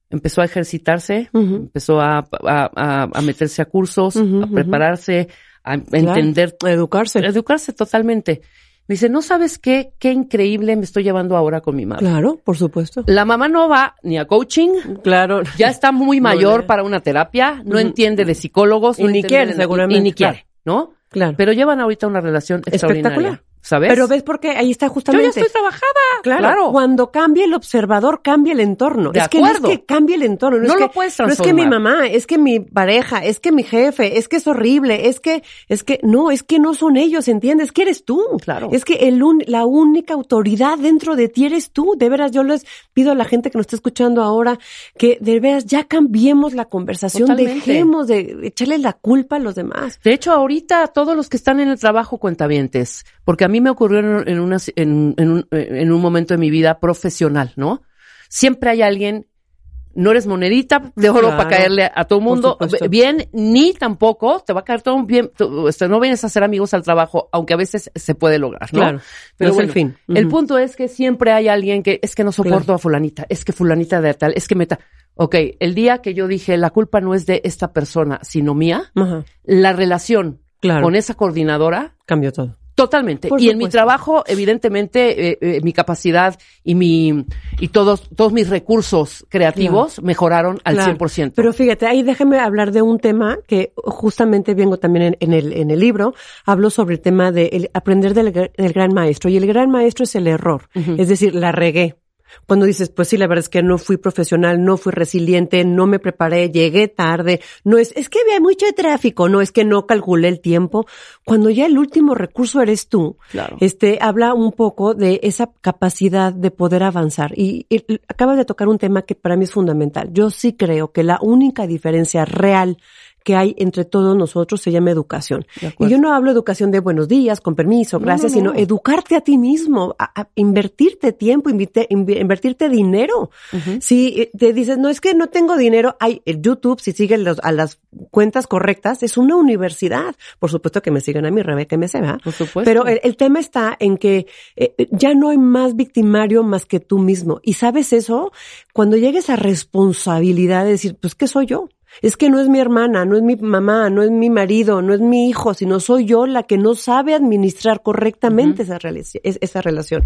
Empezó a ejercitarse, empezó a, a, a, meterse a cursos, a prepararse, a entender. A educarse. educarse totalmente. Me dice, ¿no sabes qué? Qué increíble me estoy llevando ahora con mi madre. Claro, por supuesto. La mamá no va ni a coaching. Claro. Ya está muy mayor para una terapia, no entiende de psicólogos. Y ni quiere, seguramente. Y ni quiere, ¿no? Claro. Pero llevan ahorita una relación Espectacular. ¿Sabes? Pero ves porque ahí está justamente. Yo ya estoy trabajada. Claro. Cuando cambia el observador, cambia el entorno. De es que no es que cambie el entorno. No, no es lo que, puedes No es que mi mamá, es que mi pareja, es que mi jefe, es que es horrible, es que, es que, no, es que no son ellos, ¿entiendes? Que eres tú. Claro. Es que el la única autoridad dentro de ti eres tú. De veras, yo les pido a la gente que nos está escuchando ahora que de veras ya cambiemos la conversación, dejemos de echarle la culpa a los demás. De hecho, ahorita todos los que están en el trabajo cuentavientes, porque a mí me ocurrió en, una, en, en, un, en un momento de mi vida profesional, ¿no? Siempre hay alguien no eres monedita de oro para caerle a todo el mundo bien, ni tampoco te va a caer todo bien, este, no vienes a ser amigos al trabajo, aunque a veces se puede lograr, ¿no? Claro, pero es el fin. El punto es que siempre hay alguien que es que no soporto a fulanita, es que fulanita de tal, es que meta. Ok, el día que yo dije la culpa no es de esta persona, sino mía, la relación con esa coordinadora cambió todo. Totalmente. y en mi trabajo, evidentemente, eh, eh, mi capacidad y mi y todos todos mis recursos creativos mejoraron al 100%. Pero fíjate, ahí déjeme hablar de un tema que justamente vengo también en, el en el libro, hablo sobre el tema de aprender del, gran maestro. Y el gran maestro es el error, es decir, la regué. Cuando dices, pues sí, la verdad es que no fui profesional, no fui resiliente, no me preparé, llegué tarde, no es, es que había mucho tráfico, no es que no calculé el tiempo. Cuando ya el último recurso eres tú, claro. este, habla un poco de esa capacidad de poder avanzar. Y, y acabas de tocar un tema que para mí es fundamental. Yo sí creo que la única diferencia real que hay entre todos nosotros se llama educación. Y yo no hablo de educación de buenos días, con permiso, gracias, sino educarte a ti mismo, a, invertirte tiempo, invertirte dinero. Si eh, te dices, no es que no tengo dinero, hay el YouTube, si sigues a las cuentas correctas, es una universidad. Por supuesto que me sigan a mi Rebeca se va. Por supuesto. Pero el, tema está en que eh, ya no hay más victimario más que tú mismo. Y sabes eso, cuando llegues a responsabilidad de decir, pues, ¿qué soy yo? Es que no es mi hermana, no es mi mamá, no es mi marido, no es mi hijo, sino soy yo la que no sabe administrar correctamente esa, esa relación.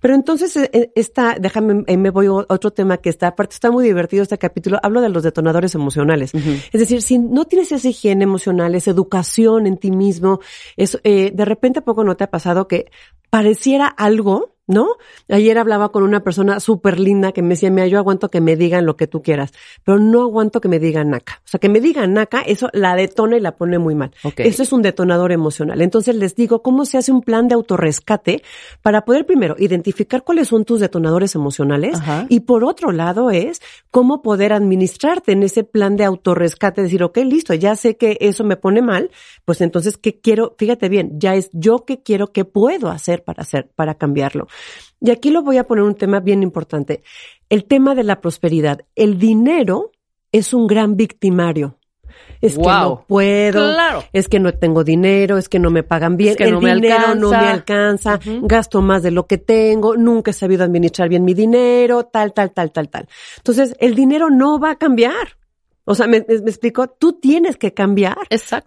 Pero entonces, eh, eh, está, déjame, me voy a otro tema que está, aparte está muy divertido este capítulo, hablo de los detonadores emocionales. Es decir, si no tienes esa higiene emocional, esa educación en ti mismo, es, eh, de repente poco no te ha pasado que pareciera algo ¿no? Ayer hablaba con una persona súper linda que me decía, mira, yo aguanto que me digan lo que tú quieras, pero no aguanto que me digan naca. O sea, que me digan naca, eso la detona y la pone muy mal. Eso es un detonador emocional. Entonces les digo, ¿cómo se hace un plan de autorrescate para poder primero identificar cuáles son tus detonadores emocionales? Y por otro lado es cómo poder administrarte en ese plan de autorrescate, decir, ok, listo, ya sé que eso me pone mal, pues entonces, ¿qué quiero? Fíjate bien, ya es yo qué quiero, qué puedo hacer para hacer, para cambiarlo. Y aquí lo voy a poner un tema bien importante. El tema de la prosperidad. El dinero es un gran victimario. Es que no puedo, es que no tengo dinero, es que no me pagan bien, el dinero no me alcanza, gasto más de lo que tengo, nunca he sabido administrar bien mi dinero, tal, tal, tal, tal, tal. Entonces, el dinero no va a cambiar. O sea, me, explico, tú tienes que cambiar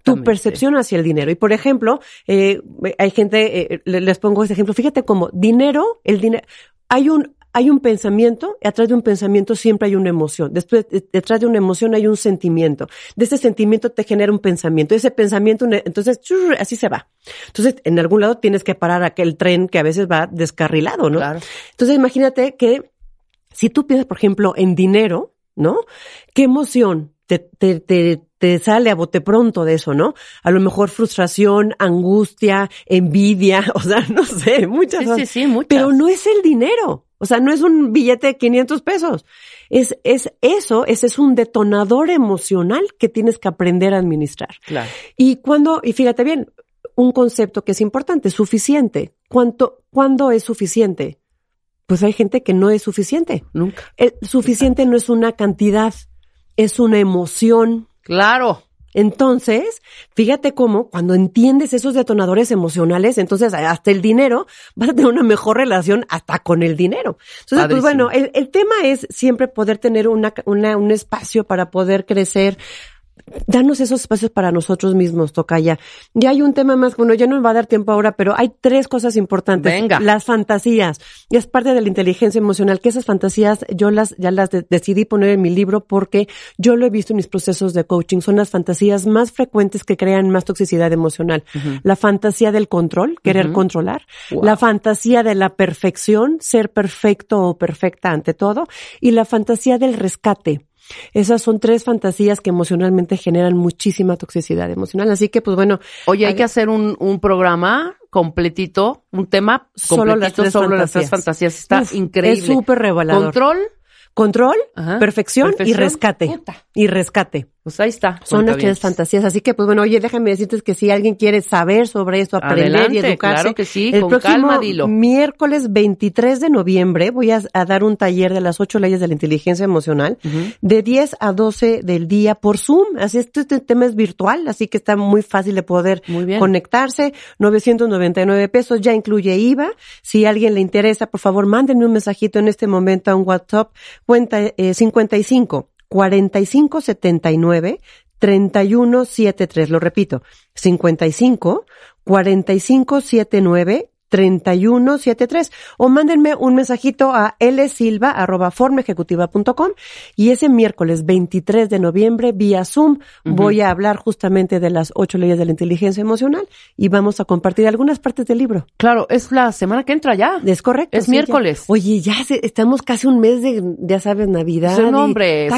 tu percepción hacia el dinero. Y por ejemplo, eh, hay gente, eh, les pongo este ejemplo, fíjate cómo dinero, el dinero, hay un, hay un pensamiento, y atrás de un pensamiento siempre hay una emoción. Después, detrás de una emoción hay un sentimiento. De ese sentimiento te genera un pensamiento. Ese pensamiento, entonces, así se va. Entonces, en algún lado tienes que parar aquel tren que a veces va descarrilado, ¿no? Claro. Entonces, imagínate que si tú piensas, por ejemplo, en dinero, ¿no? ¿Qué emoción te, te, te, te sale a bote pronto de eso, ¿no? A lo mejor frustración, angustia, envidia, [laughs] o sea, no sé, muchas sí, Sí, sí, muchas. Pero no es el dinero. O sea, no es un billete de 500 pesos. Es, es eso, ese es un detonador emocional que tienes que aprender a administrar. Claro. Y cuando, y fíjate bien, un concepto que es importante, suficiente. ¿Cuánto, cuándo es suficiente? Pues hay gente que no es suficiente. Nunca. El suficiente no es una cantidad, es una emoción. Claro. Entonces, fíjate cómo cuando entiendes esos detonadores emocionales, entonces hasta el dinero, vas a tener una mejor relación hasta con el dinero. Entonces, pues bueno, el, el, tema es siempre poder tener una, una, un espacio para poder crecer darnos esos espacios para nosotros mismos, Tocaya. Y hay un tema más, bueno, ya no me va a dar tiempo ahora, pero hay tres cosas importantes. Venga. Las fantasías. Y es parte de la inteligencia emocional, que esas fantasías yo las, ya las decidí poner en mi libro porque yo lo he visto en mis procesos de coaching. Son las fantasías más frecuentes que crean más toxicidad emocional. La fantasía del control, querer controlar. La fantasía de la perfección, ser perfecto o perfecta ante todo. Y la fantasía del rescate esas son tres fantasías que emocionalmente generan muchísima toxicidad emocional. Así que, pues bueno. Oye, hay que hacer un, un programa completito, un tema completito solo las tres, fantasías. Las tres fantasías. Está increíble. Es súper revelador. Control. Control, perfección, y rescate. Y rescate. Pues ahí está. Son tres fantasías. Así que, pues bueno, oye, déjame decirte que si alguien quiere saber sobre esto, aprender y educarse. Claro que sí, el con próximo calma, dilo. miércoles 23 de noviembre voy a, dar un taller de las ocho leyes de la inteligencia emocional de 10 a 12 del día por Zoom. Así este, este tema es virtual, así que está muy fácil de poder conectarse. 999 pesos, ya incluye IVA. Si a alguien le interesa, por favor, mándenme un mensajito en este momento a un WhatsApp, cuenta eh, 55 4579 3173. Lo repito, 55 4579 3173 o mándenme un mensajito a lsilva.formejecutiva.com y ese miércoles 23 de noviembre vía Zoom voy a hablar justamente de las ocho leyes de la inteligencia emocional y vamos a compartir algunas partes del libro. Claro, es la semana que entra ya. Es correcto. Es miércoles. Oye, ya estamos casi un mes de, ya sabes, Navidad. No, hombre,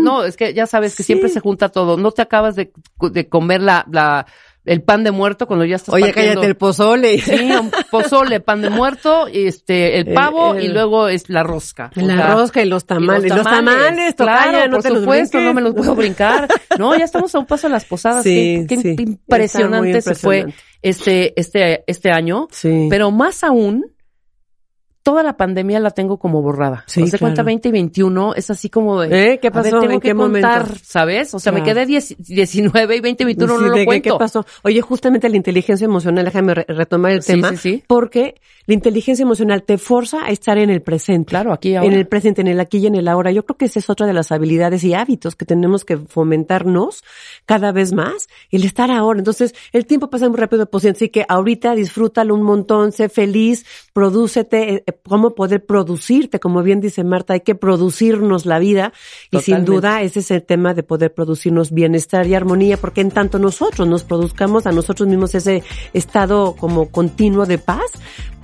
no, es que ya sabes que siempre se junta todo. No te acabas de, de comer la, la el pan de muerto cuando ya estás Oye, partiendo- cállate el pozole. Sí, un pozole, pan de muerto, este, el pavo el- y luego es la rosca. O La sea, rosca y los tamales. Los tamales, tocaya, claro, no por te los supuesto, brinques. no me los puedo brincar. No, ya estamos a un paso de las posadas. Sí, qué, qué sí. impresionante, muy se fue impresionante. este, este, este año. Sí. Pero más aún, toda la pandemia la tengo como borrada. Sí, o sea, cuenta claro. 20 y 21, es así como de... ¿Eh? ¿Qué a ver, pasó? tengo ¿En que qué contar, momento? ¿sabes? O sea, me Claro. quedé 10 19 y 20 y 21 Sí, no lo ¿de qué- cuento. ¿Qué pasó? Oye, justamente la inteligencia emocional, déjame re- retomar el Sí, tema, sí, sí. porque la inteligencia emocional te forza a estar en el presente. Claro, aquí y ahora. En el presente, en el aquí y en el ahora. Yo creo que esa es otra de las habilidades y hábitos que tenemos que fomentarnos cada vez más, el estar ahora. Entonces, el tiempo pasa muy rápido, pues así que ahorita disfrútalo un montón, sé feliz, prodúcete, cómo poder producirte, como bien dice Marta, hay que producirnos la vida y sin duda ese es el tema de poder producirnos bienestar y armonía, porque en tanto nosotros nos produzcamos a nosotros mismos ese estado como continuo de paz,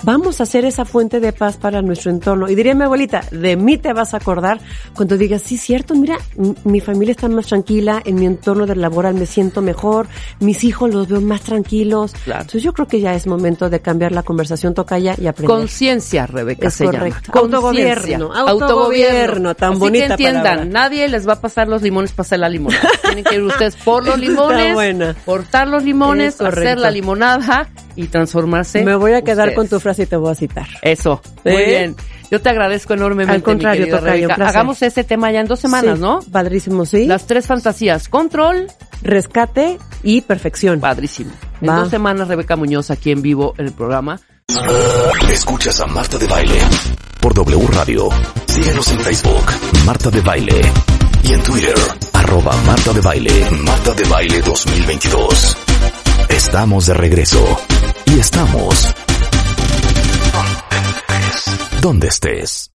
vamos a ser esa fuente de paz para nuestro entorno. Y diría mi abuelita, de mí te vas a acordar cuando digas, sí, cierto, mira, mi familia está más tranquila, en mi entorno de laboral me siento mejor, mis hijos los veo más tranquilos. Claro. Entonces yo creo que ya es momento de cambiar la conversación tocaya y aprender. Conciencia, Rebeca, Es se correcto. llama. Autogobierno, autogobierno, tan Así bonita que entiendan, palabra. nadie les va a pasar los limones para hacer la limonada. [laughs] Tienen que ir ustedes por los limones, cortar los limones, hacer la limonada y transformarse. Me voy a quedar ustedes. con tu frase y te voy a citar. Eso, muy bien. Yo te agradezco enormemente, Al contrario, mi tocayo. Hagamos ese tema ya en dos semanas, Sí, ¿no? Padrísimo, sí. Las tres fantasías, control, Rescate y perfección. padrísimo. En dos semanas, Rebeca Muñoz aquí en vivo en el programa. Escuchas a Marta de Baile por W Radio. Síguenos en Facebook, Marta de Baile. Y en Twitter, arroba Marta de Baile, Marta de Baile 2022. Estamos de regreso. Y estamos... Donde estés.